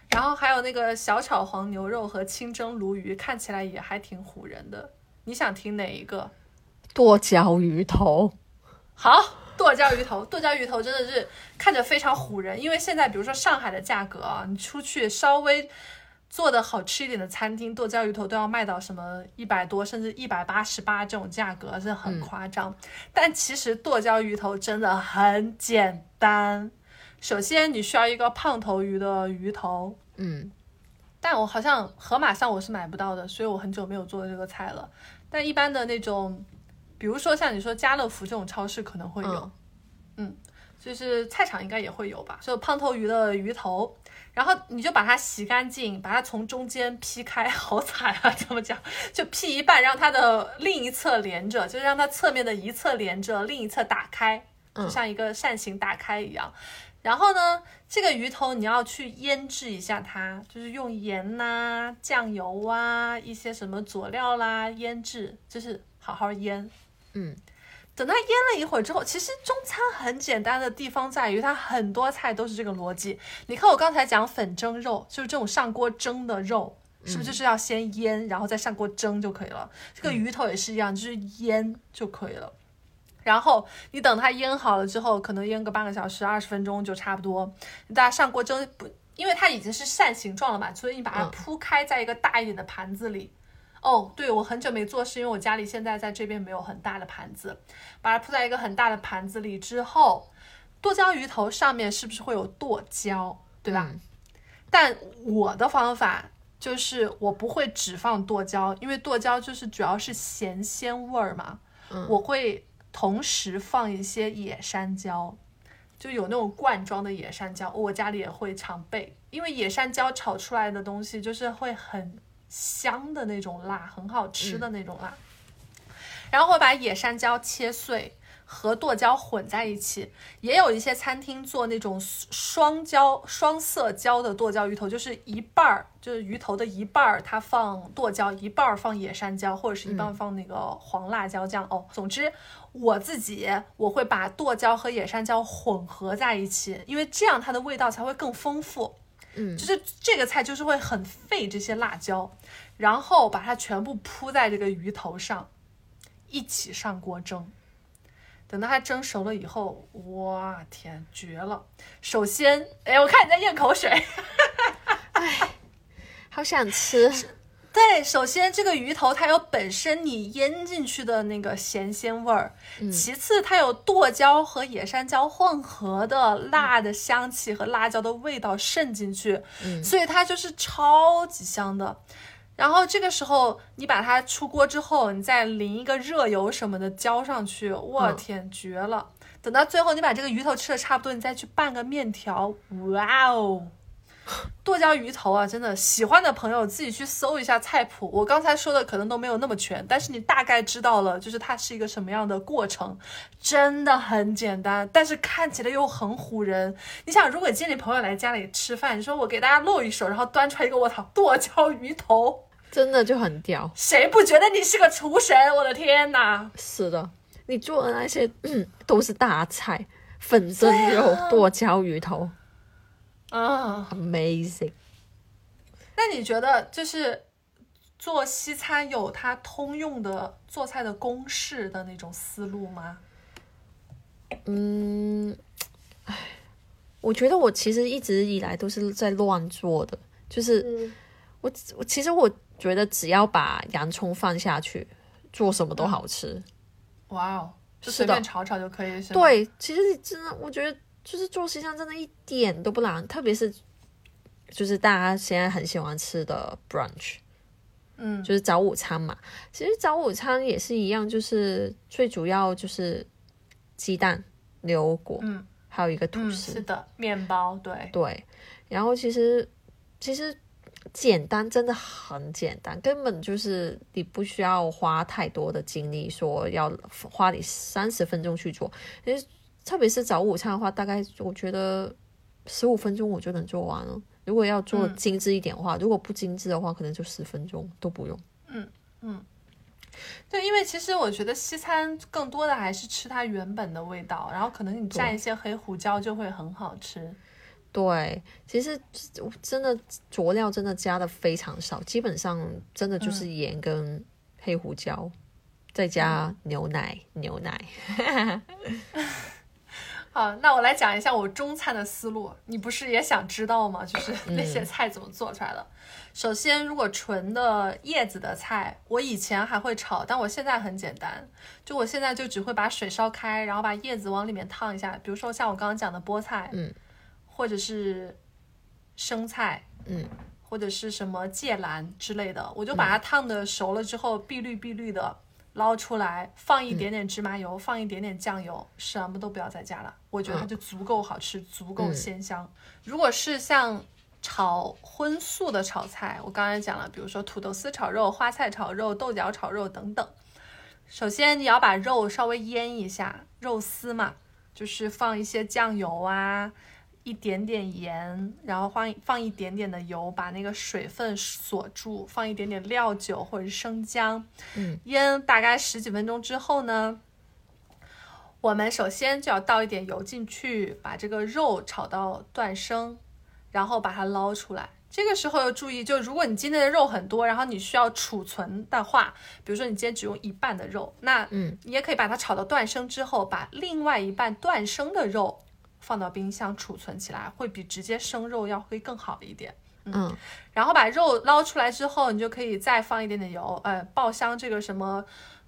Speaker 2: 然后还有那个小炒黄牛肉和清蒸鲈鱼，看起来也还挺唬人的。你想听哪一个？
Speaker 1: 剁椒鱼头，
Speaker 2: 好，剁椒鱼头，剁椒鱼头真的是看着非常唬人，因为现在比如说上海的价格啊，你出去稍微做的好吃一点的餐厅，剁椒鱼头都要卖到什么一百多，甚至一百八十八这种价格，是很夸张。但其实剁椒鱼头真的很简单，首先你需要一个胖头鱼的鱼头，
Speaker 1: 嗯，
Speaker 2: 但我好像盒马上我是买不到的，所以我很久没有做这个菜了。但一般的那种，比如说像你说家乐福这种超市可能会有，
Speaker 1: 嗯
Speaker 2: 就是菜场应该也会有吧。就胖头鱼的鱼头，然后你就把它洗干净，把它从中间劈开，[laughs] 好惨啊！怎么讲，就劈一半，让它的另一侧连着，就是让它侧面的一侧连着，另一侧打开，就
Speaker 1: 嗯
Speaker 2: 像一个扇形打开一样。然后呢，这个鱼头你要去腌制一下它，就是用盐呐、酱油啊、一些什么佐料啦腌制，就是好好腌。
Speaker 1: 嗯，
Speaker 2: 等它腌了一会儿之后，其实中餐很简单的地方在于它很多菜都是这个逻辑。你看我刚才讲粉蒸肉，就是这种上锅蒸的肉，是不是就是要先腌，然后再上锅蒸就可以了？这个鱼头也是一样，就是腌就可以了。然后你等它腌好了之后，可能腌个半个小时、二十分钟就差不多。你大家上锅蒸不，因为它已经是扇形状了嘛，所以你把它
Speaker 1: 嗯
Speaker 2: 铺开在一个大一点的盘子里。哦，对，我很久没做，是因为我家里现在在这边没有很大的盘子，把它铺在一个很大的盘子里之后，剁椒鱼头上面是不是会有剁椒，对吧？
Speaker 1: 嗯
Speaker 2: 但我的方法就是我不会只放剁椒，因为剁椒就是主要是咸鲜味儿嘛，
Speaker 1: 嗯
Speaker 2: 我会同时放一些野山椒。就有那种罐装的野山椒，我家里也会常备，因为野山椒炒出来的东西就是会很香的那种辣，很好吃的那种辣。然后会把野山椒切碎，和剁椒混在一起。也有一些餐厅做那种双椒、双色椒的剁椒鱼头，就是一半儿就是鱼头的一半儿，它放剁椒，一半儿放野山椒，或者是一半放那个黄辣椒酱。哦，总之我自己我会把剁椒和野山椒混合在一起，因为这样它的味道才会更丰富。
Speaker 1: 嗯
Speaker 2: 就是这个菜就是会很费这些辣椒，然后把它全部铺在这个鱼头上，一起上锅蒸。等到它蒸熟了以后，哇天，绝了！首先，哎，我看你在咽口水。[laughs]
Speaker 1: 哎好想吃。
Speaker 2: 对，首先这个鱼头它有本身你腌进去的那个咸鲜味儿，其次它有剁椒和野山椒混合的辣的香气和辣椒的味道渗进去，
Speaker 1: 嗯
Speaker 2: 所以它就是超级香的。然后这个时候你把它出锅之后，你再淋一个热油什么的浇上去，我
Speaker 1: 嗯
Speaker 2: 天，绝了！等到最后你把这个鱼头吃的差不多，你再去拌个面条，哇哦！[laughs] 剁椒鱼头啊，真的喜欢的朋友自己去搜一下菜谱。我刚才说的可能都没有那么全，但是你大概知道了，就是它是一个什么样的过程，真的很简单，但是看起来又很唬人。你想，如果今天你朋友来家里吃饭，你说我给大家露一手，然后端出来一个我操剁椒鱼头，
Speaker 1: 真的就很屌。
Speaker 2: 谁不觉得你是个厨神？我的天哪！
Speaker 1: 是的，你做的那些嗯 [clears throat] 都是大菜，粉蒸肉、
Speaker 2: 啊
Speaker 1: 剁椒鱼头
Speaker 2: 啊
Speaker 1: ，，amazing。
Speaker 2: 那你觉得就是做西餐有它通用的做菜的公式的那种思路吗？
Speaker 1: 嗯，唉，我觉得我其实一直以来都是在乱做的，就是
Speaker 2: 嗯
Speaker 1: 我我其实我觉得只要把洋葱放下去，做什么都好吃。
Speaker 2: 哇哦，就随便炒炒就可以，是吗？
Speaker 1: 对，其实真的，我觉得就是做西餐真的一点都不难，特别是就是大家现在很喜欢吃的 brunch，
Speaker 2: 嗯，
Speaker 1: 就是早午餐嘛。其实早午餐也是一样，就是最主要就是鸡蛋、牛果，
Speaker 2: 嗯，
Speaker 1: 还有一个吐
Speaker 2: 嗯，
Speaker 1: 司。
Speaker 2: 是的，面包，对，
Speaker 1: 对，然后其实其实简单真的很简单，根本就是你不需要花太多的精力，说要花你三十分钟去做。其实特别是早午餐的话，大概我觉得十五分钟我就能做完了。如果要做
Speaker 2: 嗯
Speaker 1: 精致一点的话，如果不精致的话，可能就十分钟都不用。
Speaker 2: 嗯嗯对，因为其实我觉得西餐更多的还是吃它原本的味道，然后可能你蘸一些黑胡椒就会很好吃。
Speaker 1: 对，其实真的佐料真的加的非常少，基本上真的就是盐跟黑胡椒，再加牛奶，牛奶。[laughs]
Speaker 2: 好，那我来讲一下我中餐的思路。你不是也想知道吗？就是那
Speaker 1: 嗯
Speaker 2: 些菜怎么做出来的。首先，如果纯的叶子的菜，我以前还会炒，但我现在很简单，就我现在就只会把水烧开，然后把叶子往里面烫一下。比如说像我刚刚讲的菠菜，
Speaker 1: 嗯，
Speaker 2: 或者是生菜，
Speaker 1: 嗯，
Speaker 2: 或者是什么芥蓝之类的，我就把它烫的熟了之后，碧绿碧绿的。捞出来，放一点点芝麻油，放一点点酱油，什么都不要再加了。我觉得它就足够好吃，足够鲜香。如果是像炒荤素的炒菜，我刚才讲了，比如说土豆丝炒肉、花菜炒肉、豆角炒肉等等。首先你要把肉稍微腌一下，肉丝嘛，就是放一些酱油啊，一点点盐，然后放放一点点的油，把那个水分锁住，放一点点料酒或者是生姜，
Speaker 1: 嗯，
Speaker 2: 腌大概十几分钟之后呢，我们首先就要倒一点油进去，把这个肉炒到断生，然后把它捞出来。这个时候要注意，就如果你今天的肉很多，然后你需要储存的话，比如说你今天只用一半的肉，那
Speaker 1: 嗯，
Speaker 2: 你也可以把它炒到断生之后，把另外一半断生的肉放到冰箱储存起来，会比直接生肉要会更好一点。
Speaker 1: 嗯
Speaker 2: 然后把肉捞出来之后，你就可以再放一点点油，呃，爆香这个什么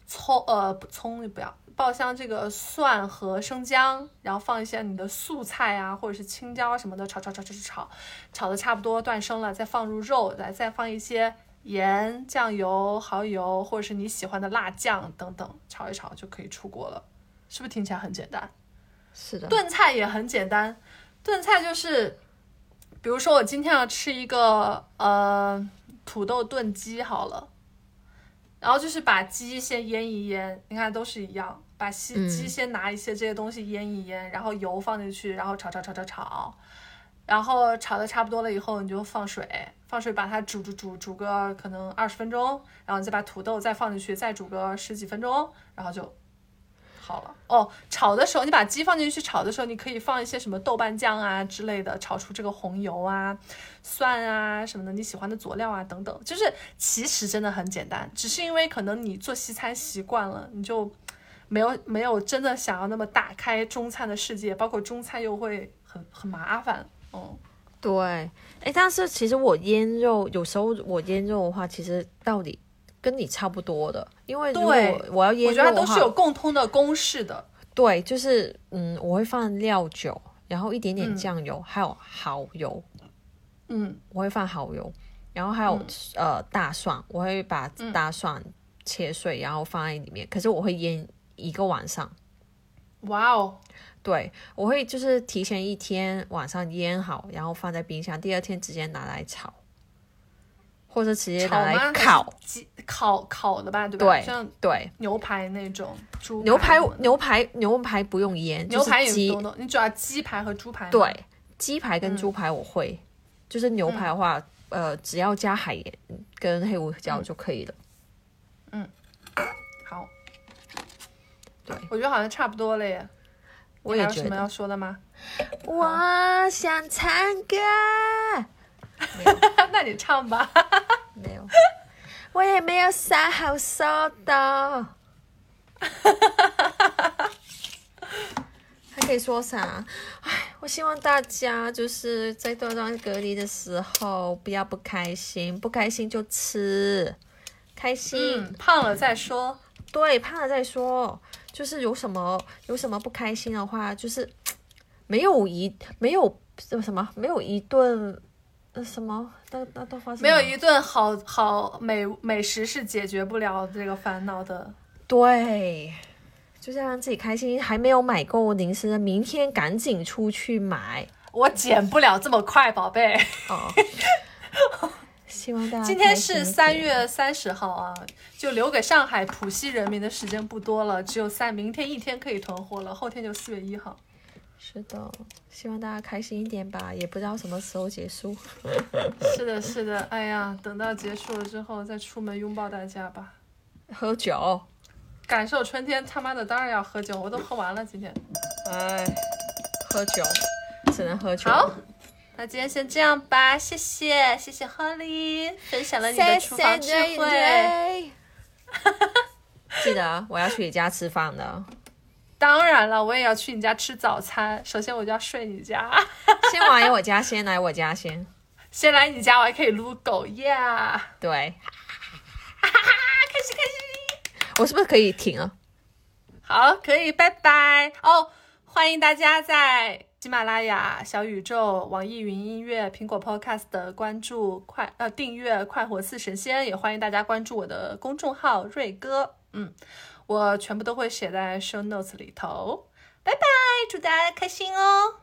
Speaker 2: 葱，呃，不葱不要，爆香这个蒜和生姜，然后放一些你的素菜啊，或者是青椒什么的，炒炒炒炒炒炒，炒的差不多断生了，再放入肉，来再放一些盐、酱油、蚝油，或者是你喜欢的辣酱等等，炒一炒就可以出锅了。是不是听起来很简单？
Speaker 1: 是的，
Speaker 2: 炖菜也很简单，炖菜就是，比如说我今天要吃一个呃土豆炖鸡好了，然后就是把鸡先腌一腌，你看都是一样，把鸡
Speaker 1: 嗯。
Speaker 2: 鸡先拿一些这些东西腌一腌，然后油放进去，然后炒炒炒炒炒，然后炒的差不多了以后，你就放水，放水把它煮煮煮煮个可能二十分钟，然后你再把土豆再放进去，再煮个十几分钟，然后就哦，炒的时候你把鸡放进去炒的时候，你可以放一些什么豆瓣酱啊之类的，炒出这个红油啊、蒜啊什么的，你喜欢的佐料啊等等。就是其实真的很简单，只是因为可能你做西餐习惯了，你就没有没有真的想要那么打开中餐的世界，包括中餐又会很很麻烦。嗯，
Speaker 1: 对，哎，但是其实我腌肉，有时候我腌肉的话，其实道理跟你差不多的，因为
Speaker 2: 对
Speaker 1: 我要腌
Speaker 2: 我觉得它都是有共通的公式的。
Speaker 1: 对，就是嗯，我会放料酒，然后一点点
Speaker 2: 嗯。
Speaker 1: 酱油，还有蚝油，
Speaker 2: 嗯。
Speaker 1: 我会放蚝油，然后还有、
Speaker 2: 嗯。
Speaker 1: 呃大蒜，我会把大蒜切碎，然后放在里面，可是我会腌一个晚上。
Speaker 2: 哇哦，
Speaker 1: 对，我会就是提前一天晚上腌好，然后放在冰箱，第二天直接拿来炒，或者直接拿来？烤。
Speaker 2: 鸡烤烤的吧，对吧？
Speaker 1: 对
Speaker 2: 像
Speaker 1: 对，
Speaker 2: 牛排那种，猪
Speaker 1: 牛排牛排牛排不用腌，
Speaker 2: 牛排
Speaker 1: 就是鸡
Speaker 2: 你主要鸡排和猪排。
Speaker 1: 对，鸡排跟
Speaker 2: 嗯
Speaker 1: 猪排我会，就是牛排的话，呃，只要加海盐跟黑胡椒就可以了。
Speaker 2: 嗯好，
Speaker 1: 对，
Speaker 2: 我觉得好像差不多了耶。
Speaker 1: 我也觉得。
Speaker 2: 还有什么要说的吗？
Speaker 1: 我想唱歌，
Speaker 2: 那你唱吧。
Speaker 1: 没有，我也没有啥好说的。[laughs] 还可以说啥？唉，我希望大家就是在这段隔离的时候不要不开心，不开心就吃，开心。
Speaker 2: 嗯，胖了再说。
Speaker 1: 对，胖了再说。就是有什么有什么不开心的话，就是没有一没有什么没有一顿呃什么那那都发生
Speaker 2: 没有一顿好好美美食是解决不了这个烦恼的。
Speaker 1: 对，就是让自己开心。还没有买够零食的，明天赶紧出去买
Speaker 2: 我减不了这么快，宝贝。
Speaker 1: 哦。[laughs] 希望大家
Speaker 2: 今天是三
Speaker 1: 点
Speaker 2: 月三十号啊，就留给上海浦西人民的时间不多了，只有三，明天一天可以囤货了，后天就四月一号。
Speaker 1: 是的，希望大家开心一点吧，也不知道什么时候结束。[laughs]
Speaker 2: 是的，是的，哎呀，等到结束了之后再出门拥抱大家吧，
Speaker 1: 喝酒，
Speaker 2: 感受春天。他妈的，当然要喝酒，我都喝完了今天。
Speaker 1: 哎，喝酒，只能喝酒。
Speaker 2: 好，那今天先这样吧，谢谢，谢谢 Holly 分享了你的厨房智慧。
Speaker 1: 记得我要去你家吃饭的。
Speaker 2: 当然了，我也要去你家吃早餐。首先我就要睡你家，[laughs]
Speaker 1: 先来我家，先来我家先。
Speaker 2: 先来你家，我还可以撸狗呀。
Speaker 1: 对，
Speaker 2: 哈哈哈，开心开心。
Speaker 1: 我是不是可以停了？
Speaker 2: 好，可以，拜拜。哦，欢迎大家在喜马拉雅、小宇宙、网易云音乐、苹果 Podcast 的关注快呃订阅“快活似神仙”，也欢迎大家关注我的公众号瑞哥。嗯。我全部都会写在 show notes 里头，拜拜，祝大家开心哦。